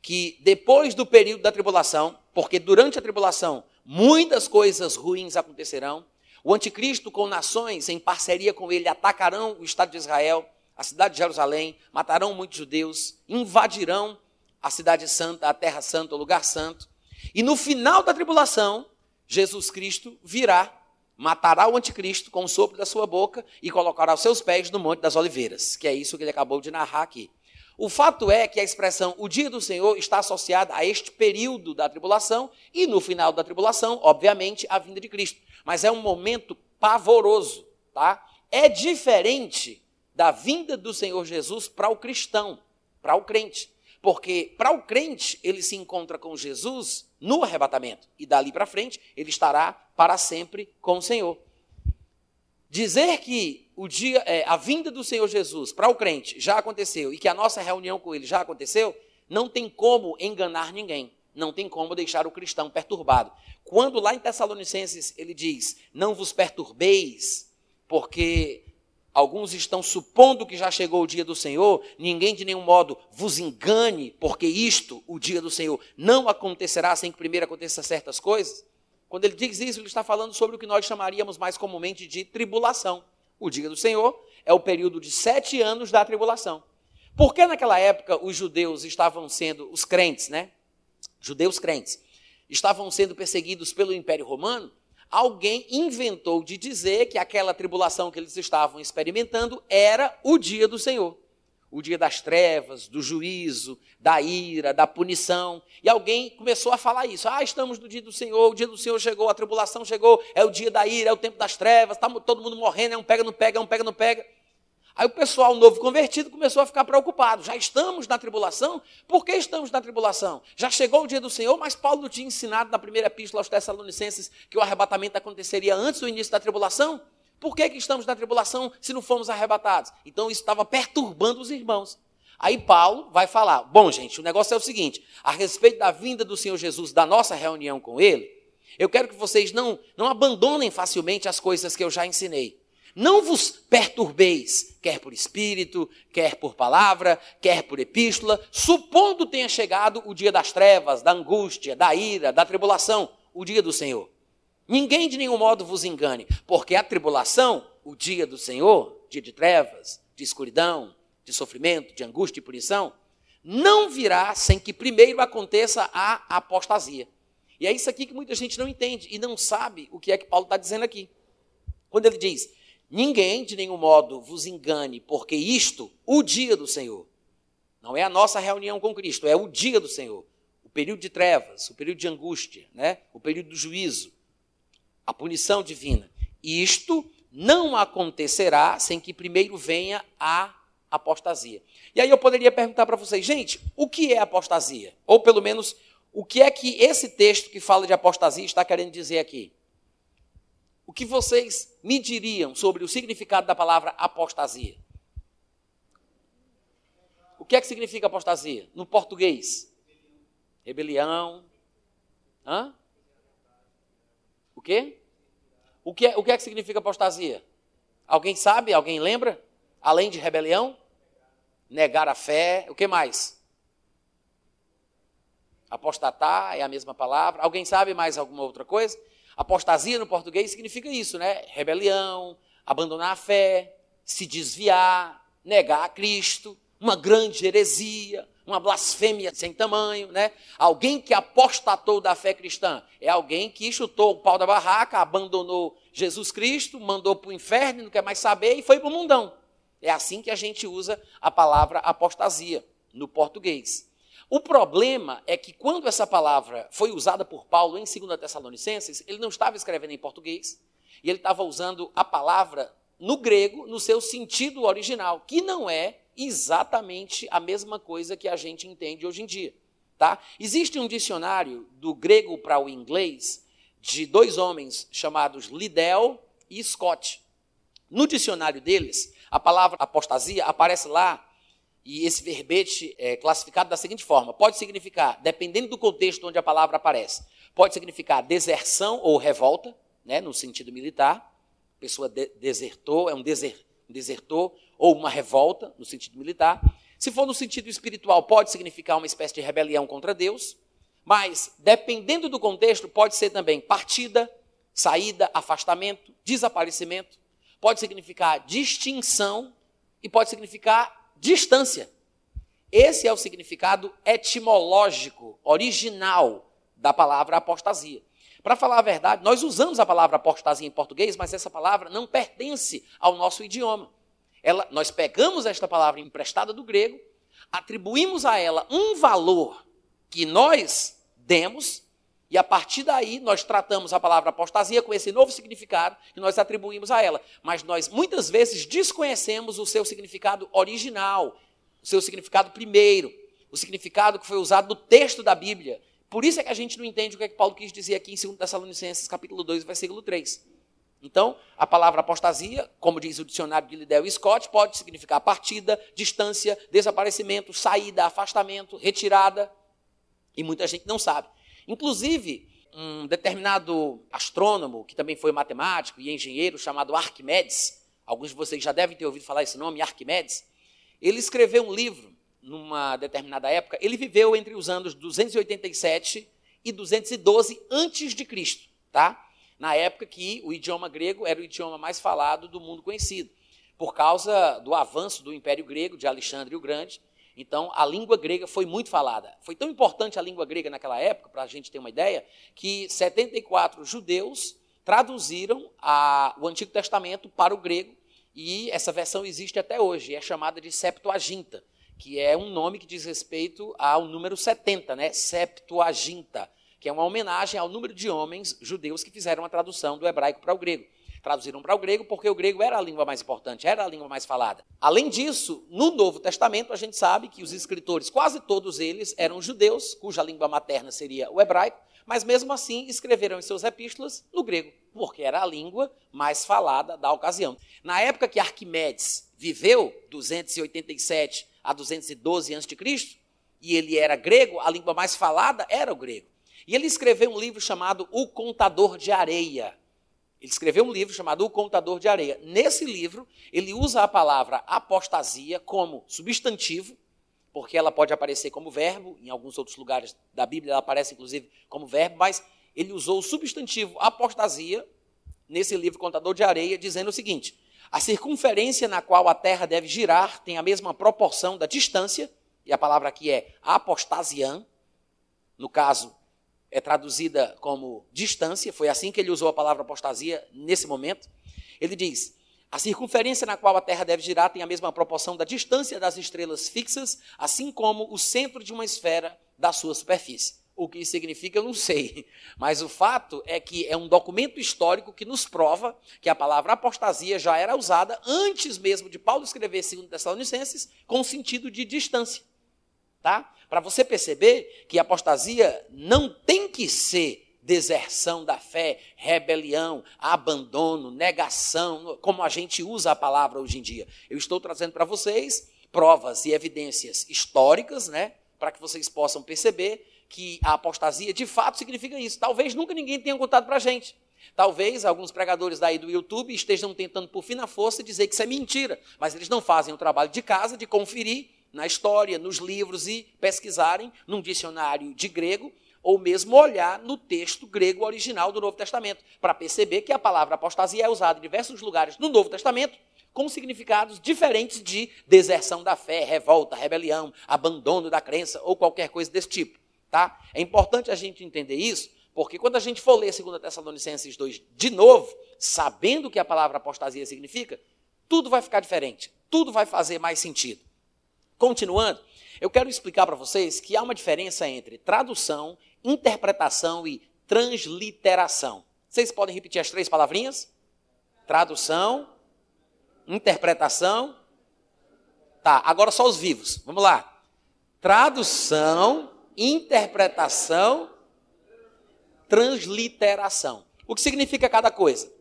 Speaker 1: que depois do período da tribulação, porque durante a tribulação muitas coisas ruins acontecerão, o anticristo com nações em parceria com ele atacarão o Estado de Israel, a cidade de Jerusalém, matarão muitos judeus, invadirão a cidade santa, a terra santa, o lugar santo. E no final da tribulação, Jesus Cristo virá matará o anticristo com o sopro da sua boca e colocará os seus pés no Monte das Oliveiras, que é isso que ele acabou de narrar aqui. O fato é que a expressão o dia do Senhor está associada a este período da tribulação e no final da tribulação, obviamente, a vinda de Cristo. Mas é um momento pavoroso, tá? É diferente da vinda do Senhor Jesus para o cristão, para o crente. Porque para o crente, ele se encontra com Jesus no arrebatamento. E dali para frente, ele estará para sempre com o Senhor. Dizer que o dia, é, a vinda do Senhor Jesus para o crente já aconteceu e que a nossa reunião com ele já aconteceu, não tem como enganar ninguém. Não tem como deixar o cristão perturbado. Quando lá em Tessalonicenses ele diz: Não vos perturbeis, porque Alguns estão supondo que já chegou o dia do Senhor, ninguém de nenhum modo vos engane, porque isto, o dia do Senhor, não acontecerá sem que primeiro aconteçam certas coisas. Quando ele diz isso, ele está falando sobre o que nós chamaríamos mais comumente de tribulação. O dia do Senhor é o período de sete anos da tribulação. Porque naquela época os judeus estavam sendo, os crentes, né? Judeus crentes, estavam sendo perseguidos pelo Império Romano alguém inventou de dizer que aquela tribulação que eles estavam experimentando era o dia do Senhor. O dia das trevas, do juízo, da ira, da punição. E alguém começou a falar isso. Ah, estamos no dia do Senhor, o dia do Senhor chegou, a tribulação chegou, é o dia da ira, é o tempo das trevas, está todo mundo morrendo, é um pega, não pega, é um pega, não pega. Aí o pessoal novo convertido começou a ficar preocupado. Já estamos na tribulação? Por que estamos na tribulação? Já chegou o dia do Senhor, mas Paulo tinha ensinado na primeira epístola aos Tessalonicenses que o arrebatamento aconteceria antes do início da tribulação? Por que, que estamos na tribulação se não fomos arrebatados? Então isso estava perturbando os irmãos. Aí Paulo vai falar: bom, gente, o negócio é o seguinte: a respeito da vinda do Senhor Jesus, da nossa reunião com Ele, eu quero que vocês não, não abandonem facilmente as coisas que eu já ensinei. Não vos perturbeis, quer por espírito, quer por palavra, quer por epístola, supondo tenha chegado o dia das trevas, da angústia, da ira, da tribulação, o dia do Senhor. Ninguém de nenhum modo vos engane, porque a tribulação, o dia do Senhor, dia de trevas, de escuridão, de sofrimento, de angústia e punição, não virá sem que primeiro aconteça a apostasia. E é isso aqui que muita gente não entende e não sabe o que é que Paulo está dizendo aqui. Quando ele diz, Ninguém de nenhum modo vos engane, porque isto, o dia do Senhor, não é a nossa reunião com Cristo, é o dia do Senhor. O período de trevas, o período de angústia, né? o período do juízo, a punição divina. Isto não acontecerá sem que primeiro venha a apostasia. E aí eu poderia perguntar para vocês, gente, o que é apostasia? Ou pelo menos, o que é que esse texto que fala de apostasia está querendo dizer aqui? o que vocês me diriam sobre o significado da palavra apostasia? O que é que significa apostasia? No português? Rebelião. Hã? O quê? O que, é, o que é que significa apostasia? Alguém sabe? Alguém lembra? Além de rebelião? Negar a fé. O que mais? Apostatar é a mesma palavra. Alguém sabe mais alguma outra coisa? Apostasia no português significa isso, né? Rebelião, abandonar a fé, se desviar, negar a Cristo. uma grande heresia, uma blasfêmia sem tamanho, né? Alguém que apostatou da fé cristã é alguém que chutou o pau da barraca, abandonou Jesus Cristo, mandou para o inferno, não quer mais saber e foi para o mundão. É assim que a gente usa a palavra apostasia no português. O problema é que quando essa palavra foi usada por Paulo em 2 Tessalonicenses, ele não estava escrevendo em português, e ele estava usando a palavra no grego, no seu sentido original, que não é exatamente a mesma coisa que a gente entende hoje em dia. Tá? Existe um dicionário do grego para o inglês de dois homens chamados Liddell e Scott. No dicionário deles, a palavra apostasia aparece lá e esse verbete é classificado da seguinte forma: pode significar, dependendo do contexto onde a palavra aparece, pode significar deserção ou revolta, né, no sentido militar. A pessoa de desertou, é um, deser, um desertor, ou uma revolta, no sentido militar. Se for no sentido espiritual, pode significar uma espécie de rebelião contra Deus. Mas, dependendo do contexto, pode ser também partida, saída, afastamento, desaparecimento. Pode significar distinção e pode significar distância. Esse é o significado etimológico, original da palavra apostasia. Para falar a verdade, nós usamos a palavra apostasia em português, mas essa palavra não pertence ao nosso idioma. Ela, nós pegamos esta palavra emprestada do grego, atribuímos a ela um valor que nós demos, e a partir daí nós tratamos a palavra apostasia com esse novo significado que nós atribuímos a ela. Mas nós muitas vezes desconhecemos o seu significado original, o seu significado primeiro, o significado que foi usado no texto da Bíblia. Por isso é que a gente não entende o que, é que Paulo quis dizer aqui em 2 Tessalonicenses, capítulo 2, versículo 3. Então, a palavra apostasia, como diz o dicionário de Liddell e Scott, pode significar partida, distância, desaparecimento, saída, afastamento, retirada. E muita gente não sabe. Inclusive, um determinado astrônomo, que também foi matemático e engenheiro, chamado Arquimedes, alguns de vocês já devem ter ouvido falar esse nome, Arquimedes, ele escreveu um livro numa determinada época, ele viveu entre os anos 287 e 212 antes de Cristo, tá? Na época que o idioma grego era o idioma mais falado do mundo conhecido, por causa do avanço do Império Grego de Alexandre o Grande. Então, a língua grega foi muito falada. Foi tão importante a língua grega naquela época, para a gente ter uma ideia, que 74 judeus traduziram a, o Antigo Testamento para o grego, e essa versão existe até hoje, é chamada de Septuaginta que é um nome que diz respeito ao número 70, né? Septuaginta, que é uma homenagem ao número de homens judeus que fizeram a tradução do hebraico para o grego. Traduziram para o grego porque o grego era a língua mais importante, era a língua mais falada. Além disso, no Novo Testamento, a gente sabe que os escritores, quase todos eles, eram judeus, cuja língua materna seria o hebraico, mas mesmo assim escreveram em seus epístolas no grego, porque era a língua mais falada da ocasião. Na época que Arquimedes viveu, 287 a 212 a.C., e ele era grego, a língua mais falada era o grego. E ele escreveu um livro chamado O Contador de Areia. Ele escreveu um livro chamado O Contador de Areia. Nesse livro, ele usa a palavra apostasia como substantivo, porque ela pode aparecer como verbo, em alguns outros lugares da Bíblia ela aparece inclusive como verbo, mas ele usou o substantivo apostasia nesse livro Contador de Areia, dizendo o seguinte: a circunferência na qual a Terra deve girar tem a mesma proporção da distância, e a palavra aqui é apostasian, no caso, é traduzida como distância, foi assim que ele usou a palavra apostasia nesse momento. Ele diz: a circunferência na qual a Terra deve girar tem a mesma proporção da distância das estrelas fixas, assim como o centro de uma esfera da sua superfície. O que isso significa, eu não sei. Mas o fato é que é um documento histórico que nos prova que a palavra apostasia já era usada antes mesmo de Paulo escrever segundo Tessalonicenses, com sentido de distância. Tá? Para você perceber que apostasia não tem que ser deserção da fé, rebelião, abandono, negação, como a gente usa a palavra hoje em dia. Eu estou trazendo para vocês provas e evidências históricas, né, para que vocês possam perceber que a apostasia de fato significa isso. Talvez nunca ninguém tenha contado para a gente. Talvez alguns pregadores daí do YouTube estejam tentando por fim na força dizer que isso é mentira, mas eles não fazem o trabalho de casa de conferir na história, nos livros e pesquisarem num dicionário de grego ou mesmo olhar no texto grego original do Novo Testamento, para perceber que a palavra apostasia é usada em diversos lugares no Novo Testamento com significados diferentes de deserção da fé, revolta, rebelião, abandono da crença ou qualquer coisa desse tipo. Tá? É importante a gente entender isso, porque quando a gente for ler 2 Tessalonicenses 2 de novo, sabendo o que a palavra apostasia significa, tudo vai ficar diferente, tudo vai fazer mais sentido. Continuando, eu quero explicar para vocês que há uma diferença entre tradução, interpretação e transliteração. Vocês podem repetir as três palavrinhas? Tradução, interpretação. Tá, agora só os vivos. Vamos lá. Tradução, interpretação, transliteração. O que significa cada coisa?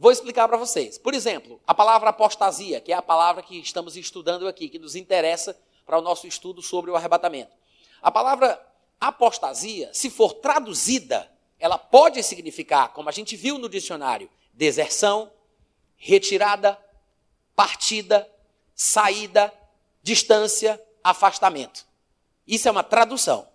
Speaker 1: Vou explicar para vocês. Por exemplo, a palavra apostasia, que é a palavra que estamos estudando aqui, que nos interessa para o nosso estudo sobre o arrebatamento. A palavra apostasia, se for traduzida, ela pode significar, como a gente viu no dicionário, deserção, retirada, partida, saída, distância, afastamento. Isso é uma tradução.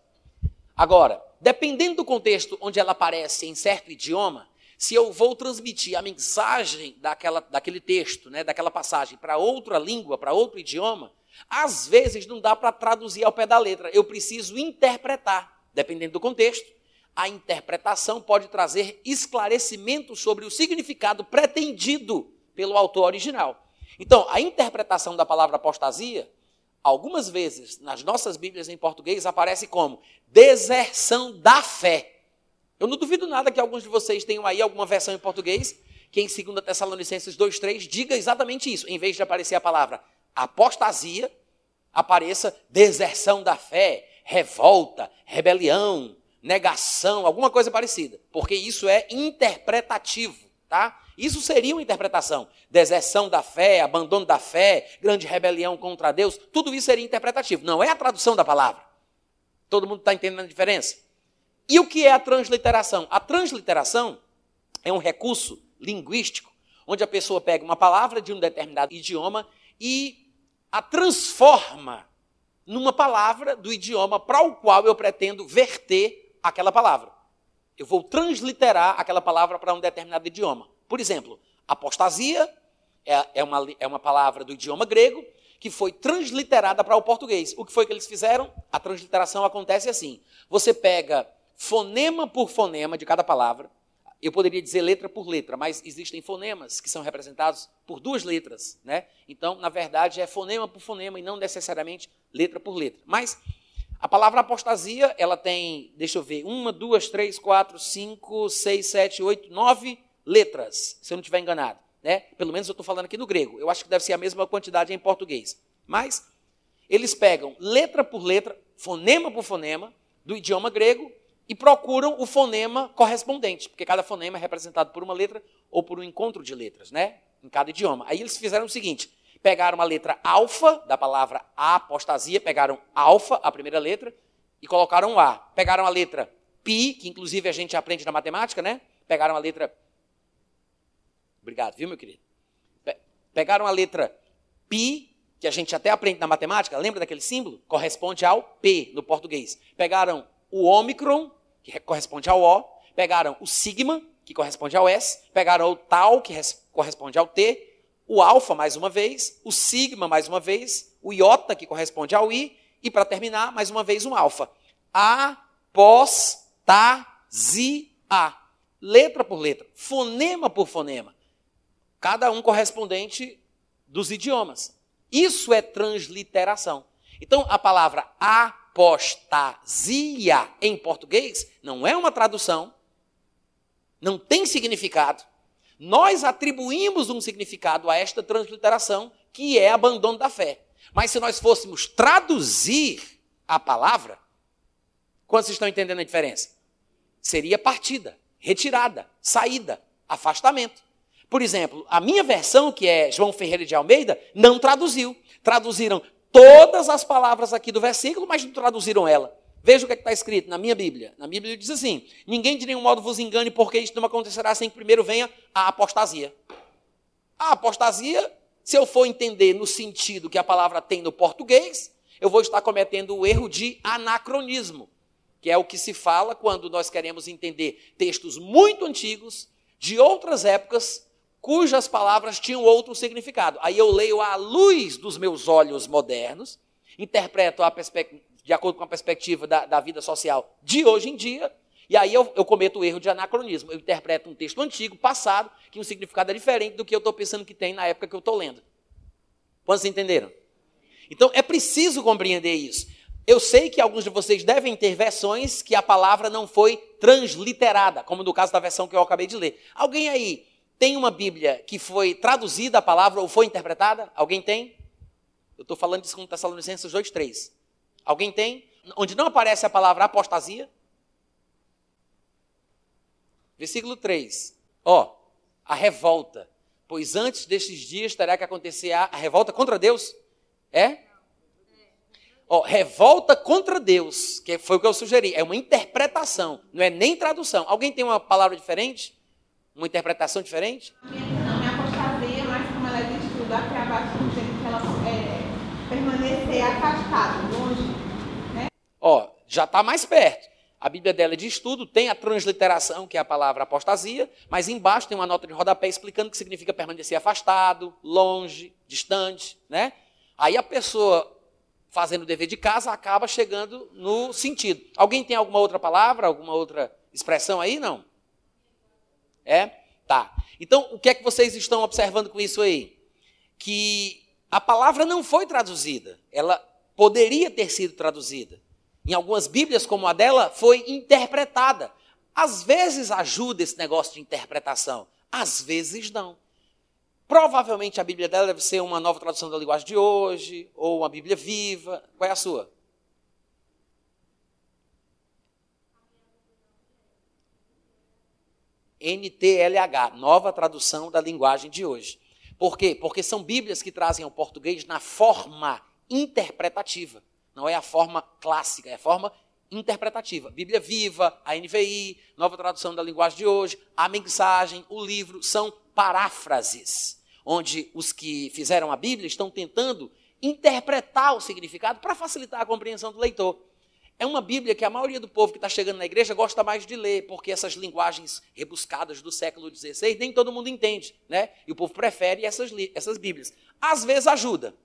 Speaker 1: Agora, dependendo do contexto onde ela aparece em certo idioma, se eu vou transmitir a mensagem daquela, daquele texto, né, daquela passagem, para outra língua, para outro idioma, às vezes não dá para traduzir ao pé da letra. Eu preciso interpretar, dependendo do contexto. A interpretação pode trazer esclarecimento sobre o significado pretendido pelo autor original. Então, a interpretação da palavra apostasia, algumas vezes nas nossas Bíblias em português, aparece como deserção da fé. Eu não duvido nada que alguns de vocês tenham aí alguma versão em português que em 2 Tessalonicenses 2,3 diga exatamente isso. Em vez de aparecer a palavra apostasia, apareça deserção da fé, revolta, rebelião, negação, alguma coisa parecida. Porque isso é interpretativo, tá? Isso seria uma interpretação. Deserção da fé, abandono da fé, grande rebelião contra Deus, tudo isso seria interpretativo. Não é a tradução da palavra. Todo mundo está entendendo a diferença? E o que é a transliteração? A transliteração é um recurso linguístico onde a pessoa pega uma palavra de um determinado idioma e a transforma numa palavra do idioma para o qual eu pretendo verter aquela palavra. Eu vou transliterar aquela palavra para um determinado idioma. Por exemplo, apostasia é, é, uma, é uma palavra do idioma grego que foi transliterada para o português. O que foi que eles fizeram? A transliteração acontece assim: você pega fonema por fonema de cada palavra. Eu poderia dizer letra por letra, mas existem fonemas que são representados por duas letras, né? Então, na verdade, é fonema por fonema e não necessariamente letra por letra. Mas a palavra apostasia, ela tem, deixa eu ver, uma, duas, três, quatro, cinco, seis, sete, oito, nove letras, se eu não estiver enganado. Né? Pelo menos eu estou falando aqui no grego. Eu acho que deve ser a mesma quantidade em português. Mas eles pegam letra por letra, fonema por fonema, do idioma grego e procuram o fonema correspondente, porque cada fonema é representado por uma letra ou por um encontro de letras, né? Em cada idioma. Aí eles fizeram o seguinte: pegaram a letra alfa da palavra apostasia, pegaram alfa, a primeira letra, e colocaram A. Pegaram a letra pi, que inclusive a gente aprende na matemática, né? Pegaram a letra. Obrigado, viu, meu querido? Pegaram a letra pi, que a gente até aprende na matemática, lembra daquele símbolo? Corresponde ao P no português. Pegaram o ômicron, que corresponde ao O, pegaram o sigma, que corresponde ao S, pegaram o tau, que corresponde ao T, o alfa mais uma vez, o sigma mais uma vez, o iota, que corresponde ao I, e para terminar, mais uma vez, um alfa. A, pós, ta, zi, a. Letra por letra, fonema por fonema. Cada um correspondente dos idiomas. Isso é transliteração. Então, a palavra a apostasia em português não é uma tradução, não tem significado. Nós atribuímos um significado a esta transliteração, que é abandono da fé. Mas se nós fôssemos traduzir a palavra, quantos estão entendendo a diferença? Seria partida, retirada, saída, afastamento. Por exemplo, a minha versão, que é João Ferreira de Almeida, não traduziu. Traduziram todas as palavras aqui do versículo, mas não traduziram ela. Veja o que é está escrito na minha Bíblia. Na minha Bíblia diz assim: Ninguém de nenhum modo vos engane, porque isto não acontecerá sem que primeiro venha a apostasia. A apostasia, se eu for entender no sentido que a palavra tem no português, eu vou estar cometendo o erro de anacronismo. que é o que se fala quando nós queremos entender textos muito antigos, de outras épocas, cujas palavras tinham outro significado. Aí eu leio à luz dos meus olhos modernos, interpreto de acordo com a perspectiva da, da, vida social de hoje em dia, e aí eu, eu cometo o erro de anacronismo. Eu interpreto um texto antigo, passado, que o significado é diferente do que eu estou pensando que tem na época que eu estou lendo. Quantos entenderam? Então é preciso compreender isso. Eu sei que alguns de vocês devem ter versões que a palavra não foi transliterada, como no caso da versão que eu acabei de ler. Alguém aí tem uma Bíblia que foi traduzida a palavra ou foi interpretada? Alguém tem? Eu estou falando de 2 Tessalonicenses 2,3. Alguém tem? Onde não aparece a palavra apostasia? Versículo 3. Ó, a revolta. Pois antes destes dias terá que acontecer a, a revolta contra Deus. É? Ó, revolta contra Deus, que foi o que eu sugeri. É uma interpretação, não é nem tradução. Alguém tem uma palavra diferente? Uma interpretação diferente?
Speaker 2: Não, minha apostasia, mas como ela é de estudo, aqui abaixo dizendo que ela é, permanecer afastado, longe. Né?
Speaker 1: Ó, já está mais perto. A Bíblia dela é de estudo, tem a transliteração, que é a palavra apostasia, mas embaixo tem uma nota de rodapé explicando o que significa permanecer afastado, longe, distante, né? Aí a pessoa fazendo o dever de casa acaba chegando no sentido. Alguém tem alguma outra palavra, alguma outra expressão aí? Não? É? Tá. Então, o que é que vocês estão observando com isso aí? Que a palavra não foi traduzida, ela poderia ter sido traduzida. Em algumas Bíblias, como a dela, foi interpretada. Às vezes ajuda esse negócio de interpretação, às vezes não. Provavelmente a Bíblia dela deve ser uma nova tradução da linguagem de hoje, ou uma Bíblia viva. Qual é a sua? NTLH, nova tradução da linguagem de hoje. Por quê? Porque são Bíblias que trazem ao português na forma interpretativa. Não é a forma clássica, é a forma interpretativa. Bíblia Viva, a NVI, nova tradução da linguagem de hoje, a mensagem, o livro, são paráfrases, onde os que fizeram a Bíblia estão tentando interpretar o significado para facilitar a compreensão do leitor. É uma Bíblia que a maioria do povo que está chegando na igreja gosta mais de ler, porque essas linguagens rebuscadas do século XVI nem todo mundo entende, né? E o povo prefere essas, essas Bíblias. Às vezes ajuda,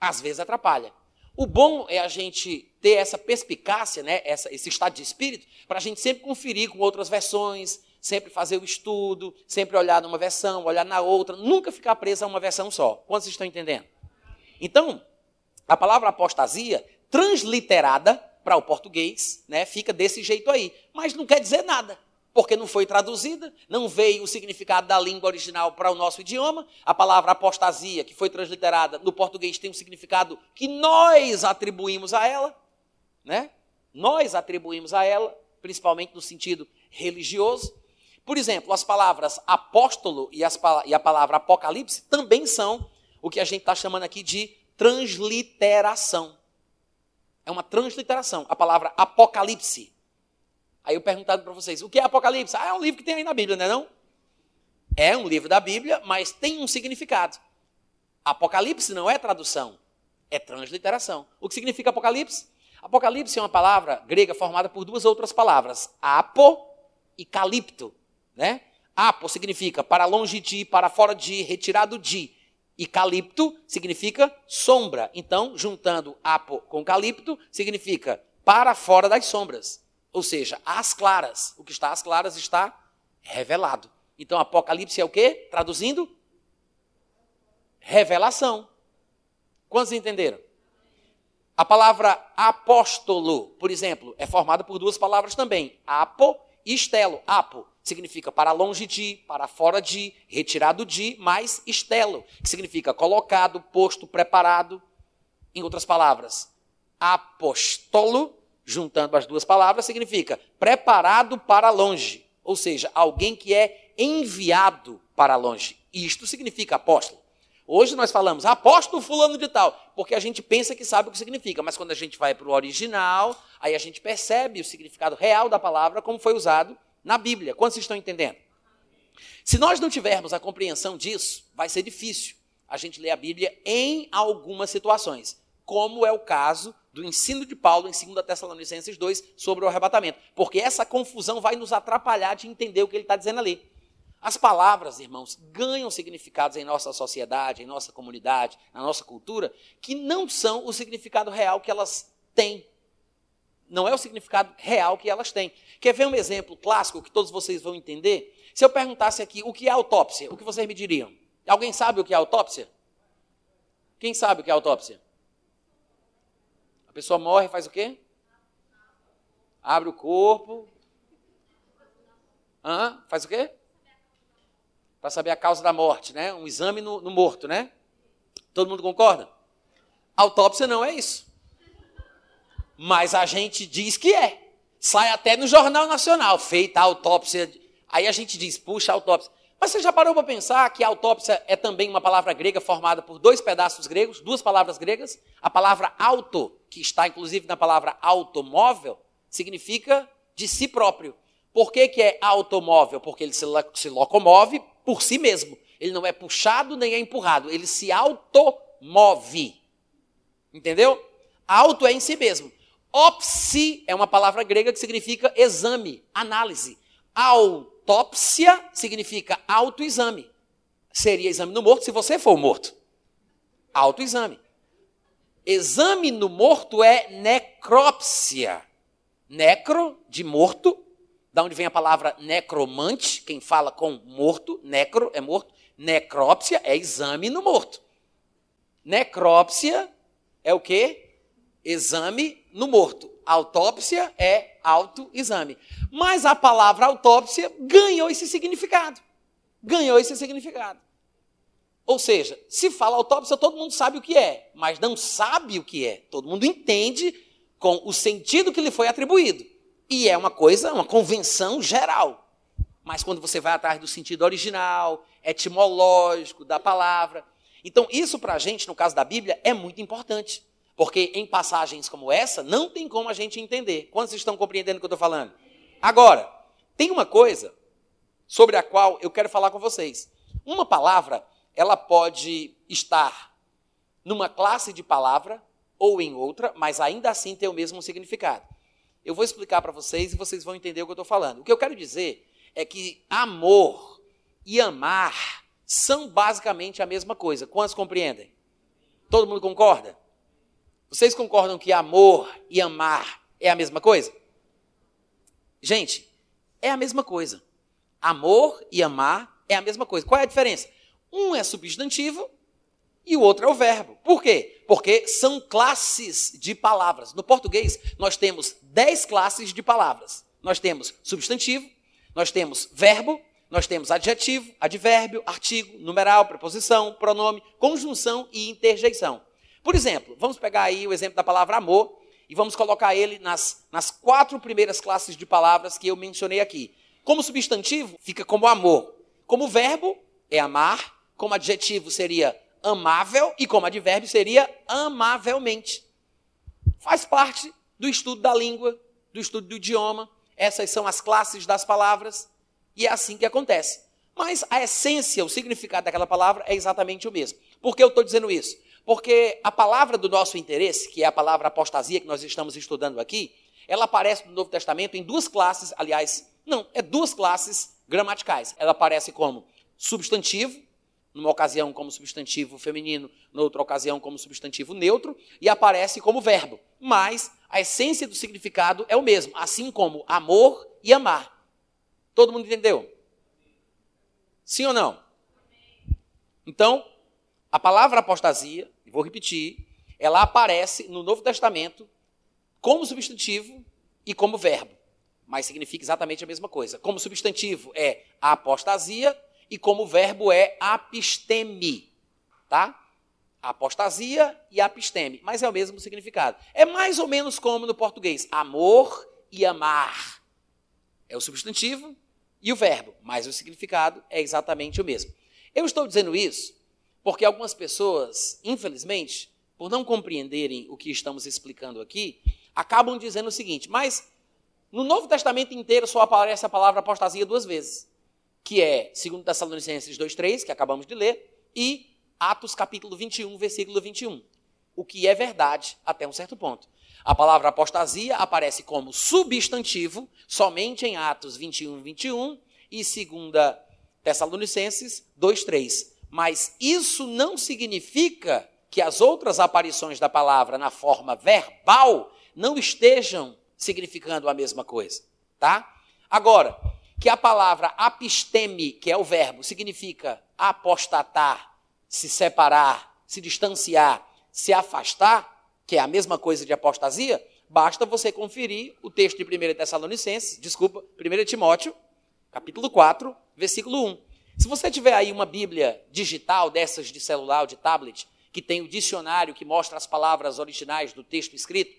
Speaker 1: às vezes atrapalha. O bom é a gente ter essa perspicácia, né, essa, esse estado de espírito, para a gente sempre conferir com outras versões, sempre fazer o estudo, sempre olhar numa versão, olhar na outra, nunca ficar preso a uma versão só. Quantos estão entendendo? Então, a palavra apostasia, transliterada para o português, né, fica desse jeito aí, mas não quer dizer nada porque não foi traduzida, não veio o significado da língua original para o nosso idioma. A palavra apostasia, que foi transliterada no português, tem um significado que nós atribuímos a ela, né? Nós atribuímos a ela, principalmente no sentido religioso. Por exemplo, as palavras apóstolo e, as, e a palavra apocalipse também são o que a gente está chamando aqui de transliteração. É uma transliteração. A palavra apocalipse Aí eu perguntado para vocês, o que é Apocalipse? Ah, é um livro que tem aí na Bíblia, não é não? É um livro da Bíblia, mas tem um significado. Apocalipse não é tradução, é transliteração. O que significa Apocalipse? Apocalipse é uma palavra grega formada por duas outras palavras, apo e calipto, né? Apo significa para longe de, para fora de, retirado de. E calipto significa sombra. Então, juntando apo com calipto, significa para fora das sombras. Ou seja, às claras. O que está às claras está revelado. Então, Apocalipse é o quê? Traduzindo? Revelação. Quantos entenderam? A palavra apóstolo, por exemplo, é formada por duas palavras também. Apo e estelo. Apo significa para longe de, para fora de, retirado de, mais estelo, que significa colocado, posto, preparado. Em outras palavras, apóstolo juntando as duas palavras, significa preparado para longe, ou seja, alguém que é enviado para longe. Isto significa apóstolo. Hoje nós falamos apóstolo fulano de tal, porque a gente pensa que sabe o que significa, mas quando a gente vai para o original, aí a gente percebe o significado real da palavra como foi usado na Bíblia. Quantos estão entendendo? Se nós não tivermos a compreensão disso, vai ser difícil a gente ler a Bíblia em algumas situações, como é o caso do ensino de Paulo em 2 Tessalonicenses 2 sobre o arrebatamento, porque essa confusão vai nos atrapalhar de entender o que ele está dizendo ali. As palavras, irmãos, ganham significados em nossa sociedade, em nossa comunidade, na nossa cultura, que não são o significado real que elas têm. Não é o significado real que elas têm. Quer ver um exemplo clássico que todos vocês vão entender? Se eu perguntasse aqui o que é autópsia, o que vocês me diriam? Alguém sabe o que é autópsia? Quem sabe o que é autópsia? A pessoa morre faz o quê? Abre o corpo. Hã? Faz o quê? Para saber a causa da morte, né? Um exame no, no morto, né? Todo mundo concorda? Autópsia não é isso. Mas a gente diz que é. Sai até no Jornal Nacional, feita a autópsia. Aí a gente diz, puxa, autópsia. Mas você já parou para pensar que autópsia é também uma palavra grega formada por dois pedaços gregos, duas palavras gregas? A palavra auto, que está inclusive na palavra automóvel, significa de si próprio. Por que, que é automóvel? Porque ele se, se locomove por si mesmo. Ele não é puxado nem é empurrado, ele se automove. Entendeu? Auto é em si mesmo. Opsi é uma palavra grega que significa exame, análise. Autópsia significa autoexame. Seria exame no morto se você for morto. Autoexame. Exame no morto é necrópsia. Necro, de morto, da onde vem a palavra necromante, quem fala com morto, necro é morto, necrópsia é exame no morto. Necrópsia é o quê? Exame no morto. Autópsia é autoexame. Mas a palavra autópsia ganhou esse significado. Ganhou esse significado. Ou seja, se fala autópsia, todo mundo sabe o que é, mas não sabe o que é. Todo mundo entende com o sentido que lhe foi atribuído. E é uma coisa, uma convenção geral. Mas quando você vai atrás do sentido original, etimológico da palavra. Então, isso para a gente, no caso da Bíblia, é muito importante. Porque em passagens como essa, não tem como a gente entender. Quantos estão compreendendo o que eu estou falando? Agora, tem uma coisa sobre a qual eu quero falar com vocês. Uma palavra, ela pode estar numa classe de palavra ou em outra, mas ainda assim ter o mesmo significado. Eu vou explicar para vocês e vocês vão entender o que eu estou falando. O que eu quero dizer é que amor e amar são basicamente a mesma coisa. Quantos compreendem? Todo mundo concorda? Vocês concordam que amor e amar é a mesma coisa? Gente, é a mesma coisa. Amor e amar é a mesma coisa. Qual é a diferença? Um é substantivo e o outro é o verbo. Por quê? Porque são classes de palavras. No português, nós temos dez classes de palavras. Nós temos substantivo, nós temos verbo, nós temos adjetivo, advérbio, artigo, numeral, preposição, pronome, conjunção e interjeição. Por exemplo, vamos pegar aí o exemplo da palavra amor e vamos colocar ele nas, nas quatro primeiras classes de palavras que eu mencionei aqui. Como substantivo, fica como amor. Como verbo, é amar. Como adjetivo, seria amável e como advérbio seria amavelmente. Faz parte do estudo da língua, do estudo do idioma. Essas são as classes das palavras e é assim que acontece. Mas a essência, o significado daquela palavra é exatamente o mesmo. Por que eu estou dizendo isso? Porque a palavra do nosso interesse, que é a palavra apostasia que nós estamos estudando aqui, ela aparece no Novo Testamento em duas classes, aliás, não, é duas classes gramaticais. Ela aparece como substantivo, numa ocasião como substantivo feminino, noutra ocasião como substantivo neutro, e aparece como verbo. Mas a essência do significado é o mesmo, assim como amor e amar. Todo mundo entendeu? Sim ou não? Então, a palavra apostasia, vou repetir, ela aparece no Novo Testamento como substantivo e como verbo, mas significa exatamente a mesma coisa. Como substantivo é a apostasia, e como verbo é apisteme, tá? Apostasia e apisteme, mas é o mesmo significado. É mais ou menos como no português, amor e amar. É o substantivo e o verbo, mas o significado é exatamente o mesmo. Eu estou dizendo isso porque algumas pessoas, infelizmente, por não compreenderem o que estamos explicando aqui, acabam dizendo o seguinte: mas no Novo Testamento inteiro só aparece a palavra apostasia duas vezes que é 2 Tessalonicenses 2,3, que acabamos de ler, e Atos capítulo 21, versículo 21. O que é verdade até um certo ponto. A palavra apostasia aparece como substantivo somente em Atos 21, 21 e 2 Tessalonicenses 2, 3. Mas isso não significa que as outras aparições da palavra na forma verbal não estejam significando a mesma coisa, tá? Agora, que a palavra apisteme, que é o verbo, significa apostatar, se separar, se distanciar, se afastar, que é a mesma coisa de apostasia, basta você conferir o texto de 1 Tessalonicenses, desculpa, 1 Timóteo, capítulo 4, versículo 1. Se você tiver aí uma Bíblia digital, dessas de celular ou de tablet, que tem o dicionário que mostra as palavras originais do texto escrito,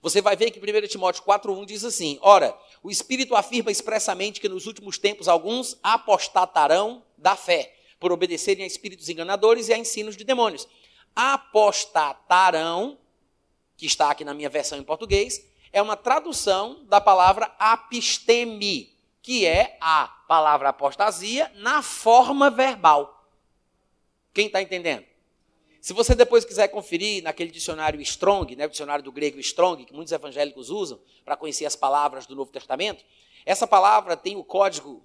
Speaker 1: você vai ver que 1 Timóteo 4,1 diz assim: Ora, o Espírito afirma expressamente que nos últimos tempos alguns apostatarão da fé, por obedecerem a espíritos enganadores e a ensinos de demônios. Apostatarão, que está aqui na minha versão em português, é uma tradução da palavra apisteme, que é a palavra apostasia na forma verbal. Quem está entendendo? Se você depois quiser conferir naquele dicionário Strong, né, o dicionário do grego Strong, que muitos evangélicos usam para conhecer as palavras do Novo Testamento, essa palavra tem o código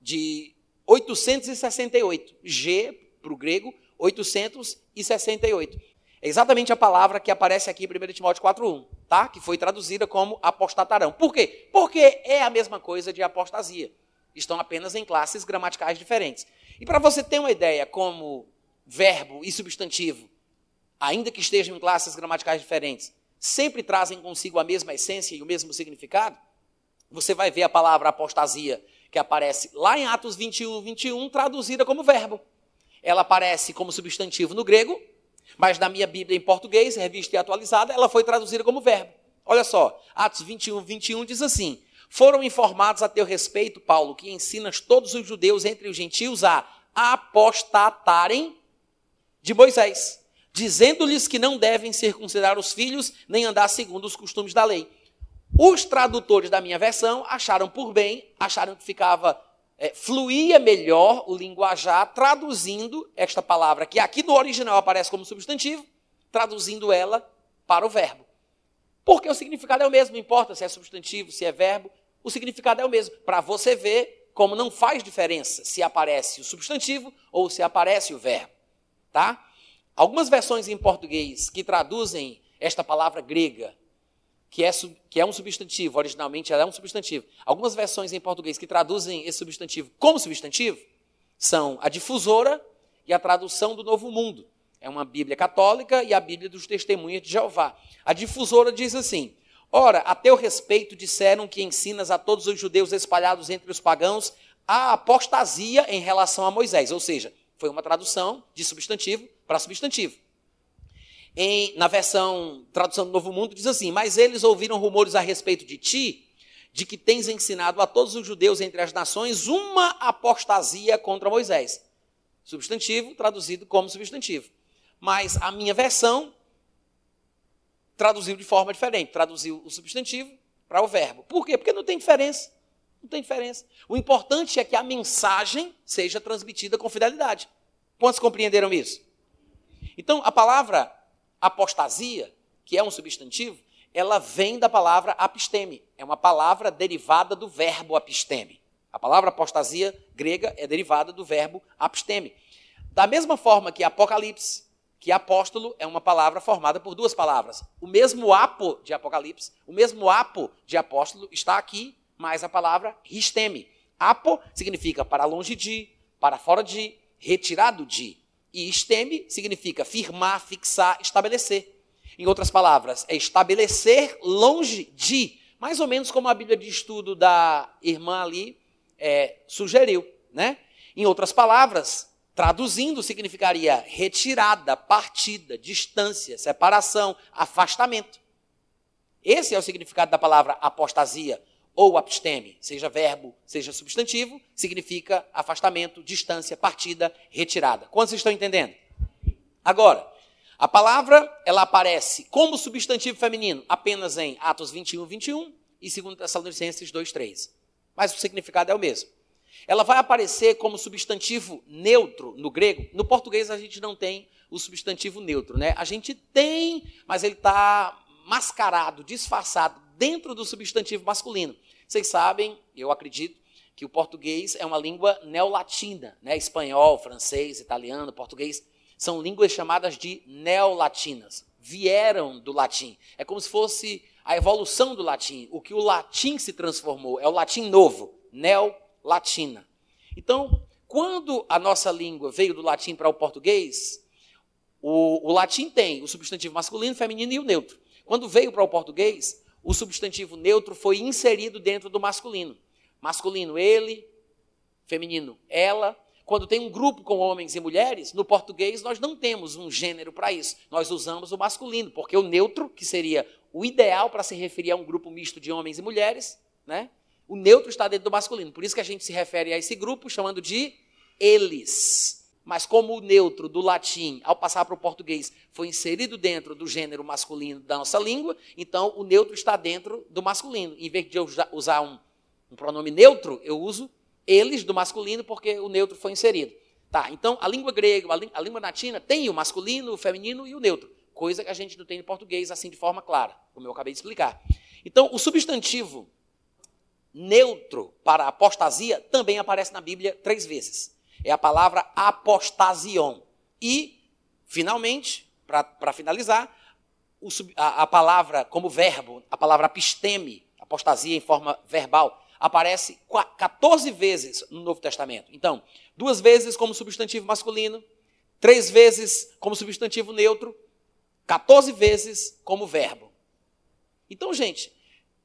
Speaker 1: de 868. G para o grego, 868. É exatamente a palavra que aparece aqui em 1 Timóteo 4.1, tá? que foi traduzida como apostatarão. Por quê? Porque é a mesma coisa de apostasia. Estão apenas em classes gramaticais diferentes. E para você ter uma ideia como verbo e substantivo, ainda que estejam em classes gramaticais diferentes, sempre trazem consigo a mesma essência e o mesmo significado, você vai ver a palavra apostasia, que aparece lá em Atos 21, 21, traduzida como verbo. Ela aparece como substantivo no grego, mas na minha Bíblia em português, revista e atualizada, ela foi traduzida como verbo. Olha só, Atos 21, 21 diz assim: Foram informados a teu respeito, Paulo, que ensinas todos os judeus entre os gentios a apostatarem de Moisés, dizendo-lhes que não devem circuncidar os filhos nem andar segundo os costumes da lei. Os tradutores da minha versão acharam por bem, acharam que ficava é, fluía melhor o linguajar traduzindo esta palavra que aqui no original aparece como substantivo, traduzindo ela para o verbo. Porque o significado é o mesmo, não importa se é substantivo, se é verbo, o significado é o mesmo. Para você ver como não faz diferença se aparece o substantivo ou se aparece o verbo tá? Algumas versões em português que traduzem esta palavra grega, que é, que é um substantivo, originalmente ela é um substantivo. Algumas versões em português que traduzem esse substantivo como substantivo são a difusora e a tradução do Novo Mundo. É uma Bíblia católica e a Bíblia dos Testemunhas de Jeová. A difusora diz assim: Ora, a teu respeito disseram que ensinas a todos os judeus espalhados entre os pagãos a apostasia em relação a Moisés. Ou seja, foi uma tradução de substantivo para substantivo. Em, na versão tradução do Novo Mundo diz assim: Mas eles ouviram rumores a respeito de ti, de que tens ensinado a todos os judeus entre as nações uma apostasia contra Moisés. Substantivo traduzido como substantivo. Mas a minha versão traduziu de forma diferente, traduziu o substantivo para o verbo. Por quê? Porque não tem diferença. Não tem diferença. O importante é que a mensagem seja transmitida com fidelidade. Quantos compreenderam isso? Então, a palavra apostasia, que é um substantivo, ela vem da palavra apisteme. É uma palavra derivada do verbo apisteme. A palavra apostasia grega é derivada do verbo apisteme. Da mesma forma que Apocalipse, que apóstolo é uma palavra formada por duas palavras. O mesmo apo de Apocalipse, o mesmo apo de apóstolo está aqui mais a palavra risteme. Apo significa para longe de, para fora de, retirado de. E esteme significa firmar, fixar, estabelecer. Em outras palavras, é estabelecer longe de, mais ou menos como a Bíblia de estudo da irmã ali é, sugeriu, né? Em outras palavras, traduzindo, significaria retirada, partida, distância, separação, afastamento. Esse é o significado da palavra apostasia, ou absteme, seja verbo, seja substantivo, significa afastamento, distância, partida, retirada. Quantos estão entendendo? Agora, a palavra ela aparece como substantivo feminino apenas em Atos 21, 21 e 2 Tessalonicenses 2, 3. Mas o significado é o mesmo. Ela vai aparecer como substantivo neutro no grego. No português a gente não tem o substantivo neutro, né? A gente tem, mas ele está mascarado, disfarçado dentro do substantivo masculino. Vocês sabem, eu acredito, que o português é uma língua neolatina, né? Espanhol, francês, italiano, português são línguas chamadas de neolatinas. Vieram do latim. É como se fosse a evolução do latim. O que o latim se transformou é o latim novo, neolatina. Então, quando a nossa língua veio do latim para o português, o, o latim tem o substantivo masculino, feminino e o neutro. Quando veio para o português, o substantivo neutro foi inserido dentro do masculino. Masculino, ele, feminino, ela. Quando tem um grupo com homens e mulheres, no português nós não temos um gênero para isso. Nós usamos o masculino, porque o neutro, que seria o ideal para se referir a um grupo misto de homens e mulheres, né? O neutro está dentro do masculino. Por isso que a gente se refere a esse grupo chamando de eles. Mas como o neutro do latim, ao passar para o português, foi inserido dentro do gênero masculino da nossa língua, então o neutro está dentro do masculino. Em vez de eu usar um, um pronome neutro, eu uso eles do masculino porque o neutro foi inserido. Tá, então a língua grega, a língua latina tem o masculino, o feminino e o neutro, coisa que a gente não tem em português assim de forma clara, como eu acabei de explicar. Então, o substantivo neutro para apostasia também aparece na Bíblia três vezes é a palavra apostasion. E, finalmente, para finalizar, o, a, a, palavra como verbo, a palavra apisteme, apostasia em forma verbal, aparece 14 vezes no Novo Testamento. Então, duas vezes como substantivo masculino, três vezes como substantivo neutro, 14 vezes como verbo. Então, gente,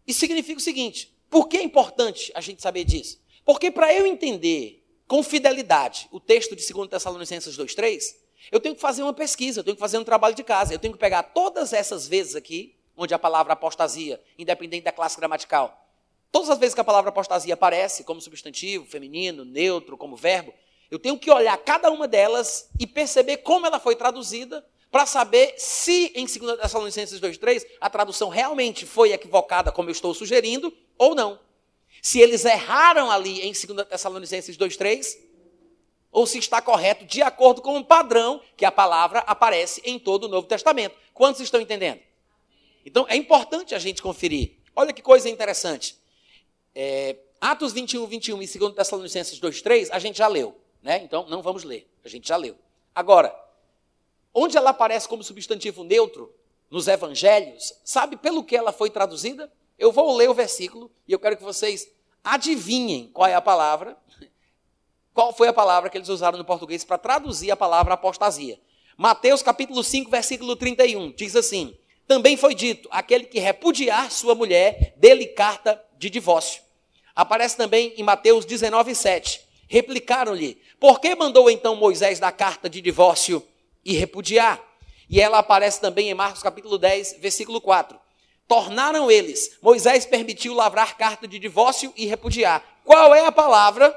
Speaker 1: isso significa o seguinte: por que é importante a gente saber disso? Porque para eu entender com fidelidade o texto de 2 Tessalonicenses 2,3, eu tenho que fazer uma pesquisa, eu tenho que fazer um trabalho de casa, eu tenho que pegar todas essas vezes aqui, onde a palavra apostasia, independente da classe gramatical, todas as vezes que a palavra apostasia aparece como substantivo, feminino, neutro, como verbo, eu tenho que olhar cada uma delas e perceber como ela foi traduzida, para saber se em 2 Tessalonicenses 2,3 a tradução realmente foi equivocada, como eu estou sugerindo, ou não se eles erraram ali em 2 Tessalonicenses 2,3, ou se está correto de acordo com o padrão que a palavra aparece em todo o Novo Testamento. Quantos estão entendendo? Então é importante a gente conferir. Olha que coisa interessante. É, Atos 21, 21 e 2 Tessalonicenses 2,3 a gente já leu. Né? Então não vamos ler, a gente já leu. Agora, onde ela aparece como substantivo neutro nos evangelhos, sabe pelo que ela foi traduzida? Eu vou ler o versículo e eu quero que vocês Adivinhem qual é a palavra, qual foi a palavra que eles usaram no português para traduzir a palavra apostasia. Mateus capítulo 5, versículo 31, diz assim: Também foi dito: aquele que repudiar sua mulher, dê-lhe carta de divórcio. Aparece também em Mateus 19, 7. Replicaram-lhe: Por que mandou então Moisés dar carta de divórcio e repudiar? E ela aparece também em Marcos capítulo 10, versículo 4 tornaram eles. Moisés permitiu lavrar carta de divórcio e repudiar. Qual é a palavra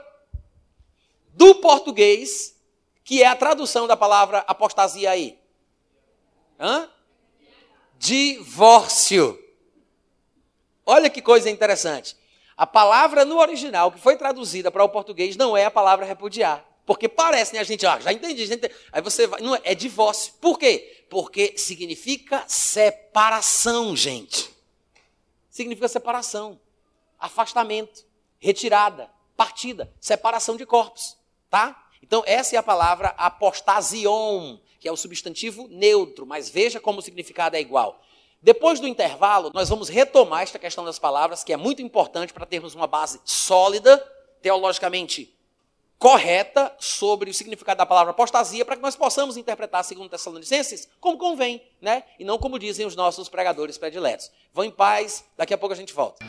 Speaker 1: do português que é a tradução da palavra apostasia aí? Hã? Divórcio. Olha que coisa interessante. A palavra no original que foi traduzida para o português não é a palavra repudiar. Porque parece, né? A gente, ah, já entendi, entendi. Aí você vai. Não é, é divórcio. Por quê? Porque significa separação, gente. Significa separação, afastamento, retirada, partida, separação de corpos, tá? Então, essa é a palavra apostasion, que é o substantivo neutro, mas veja como o significado é igual. Depois do intervalo, nós vamos retomar esta questão das palavras, que é muito importante para termos uma base sólida, teologicamente correta sobre o significado da palavra apostasia, para que nós possamos interpretar, segundo Tessalonicenses, como convém, né? E não como dizem os nossos pregadores prediletos. Vão em paz, daqui a pouco a gente volta.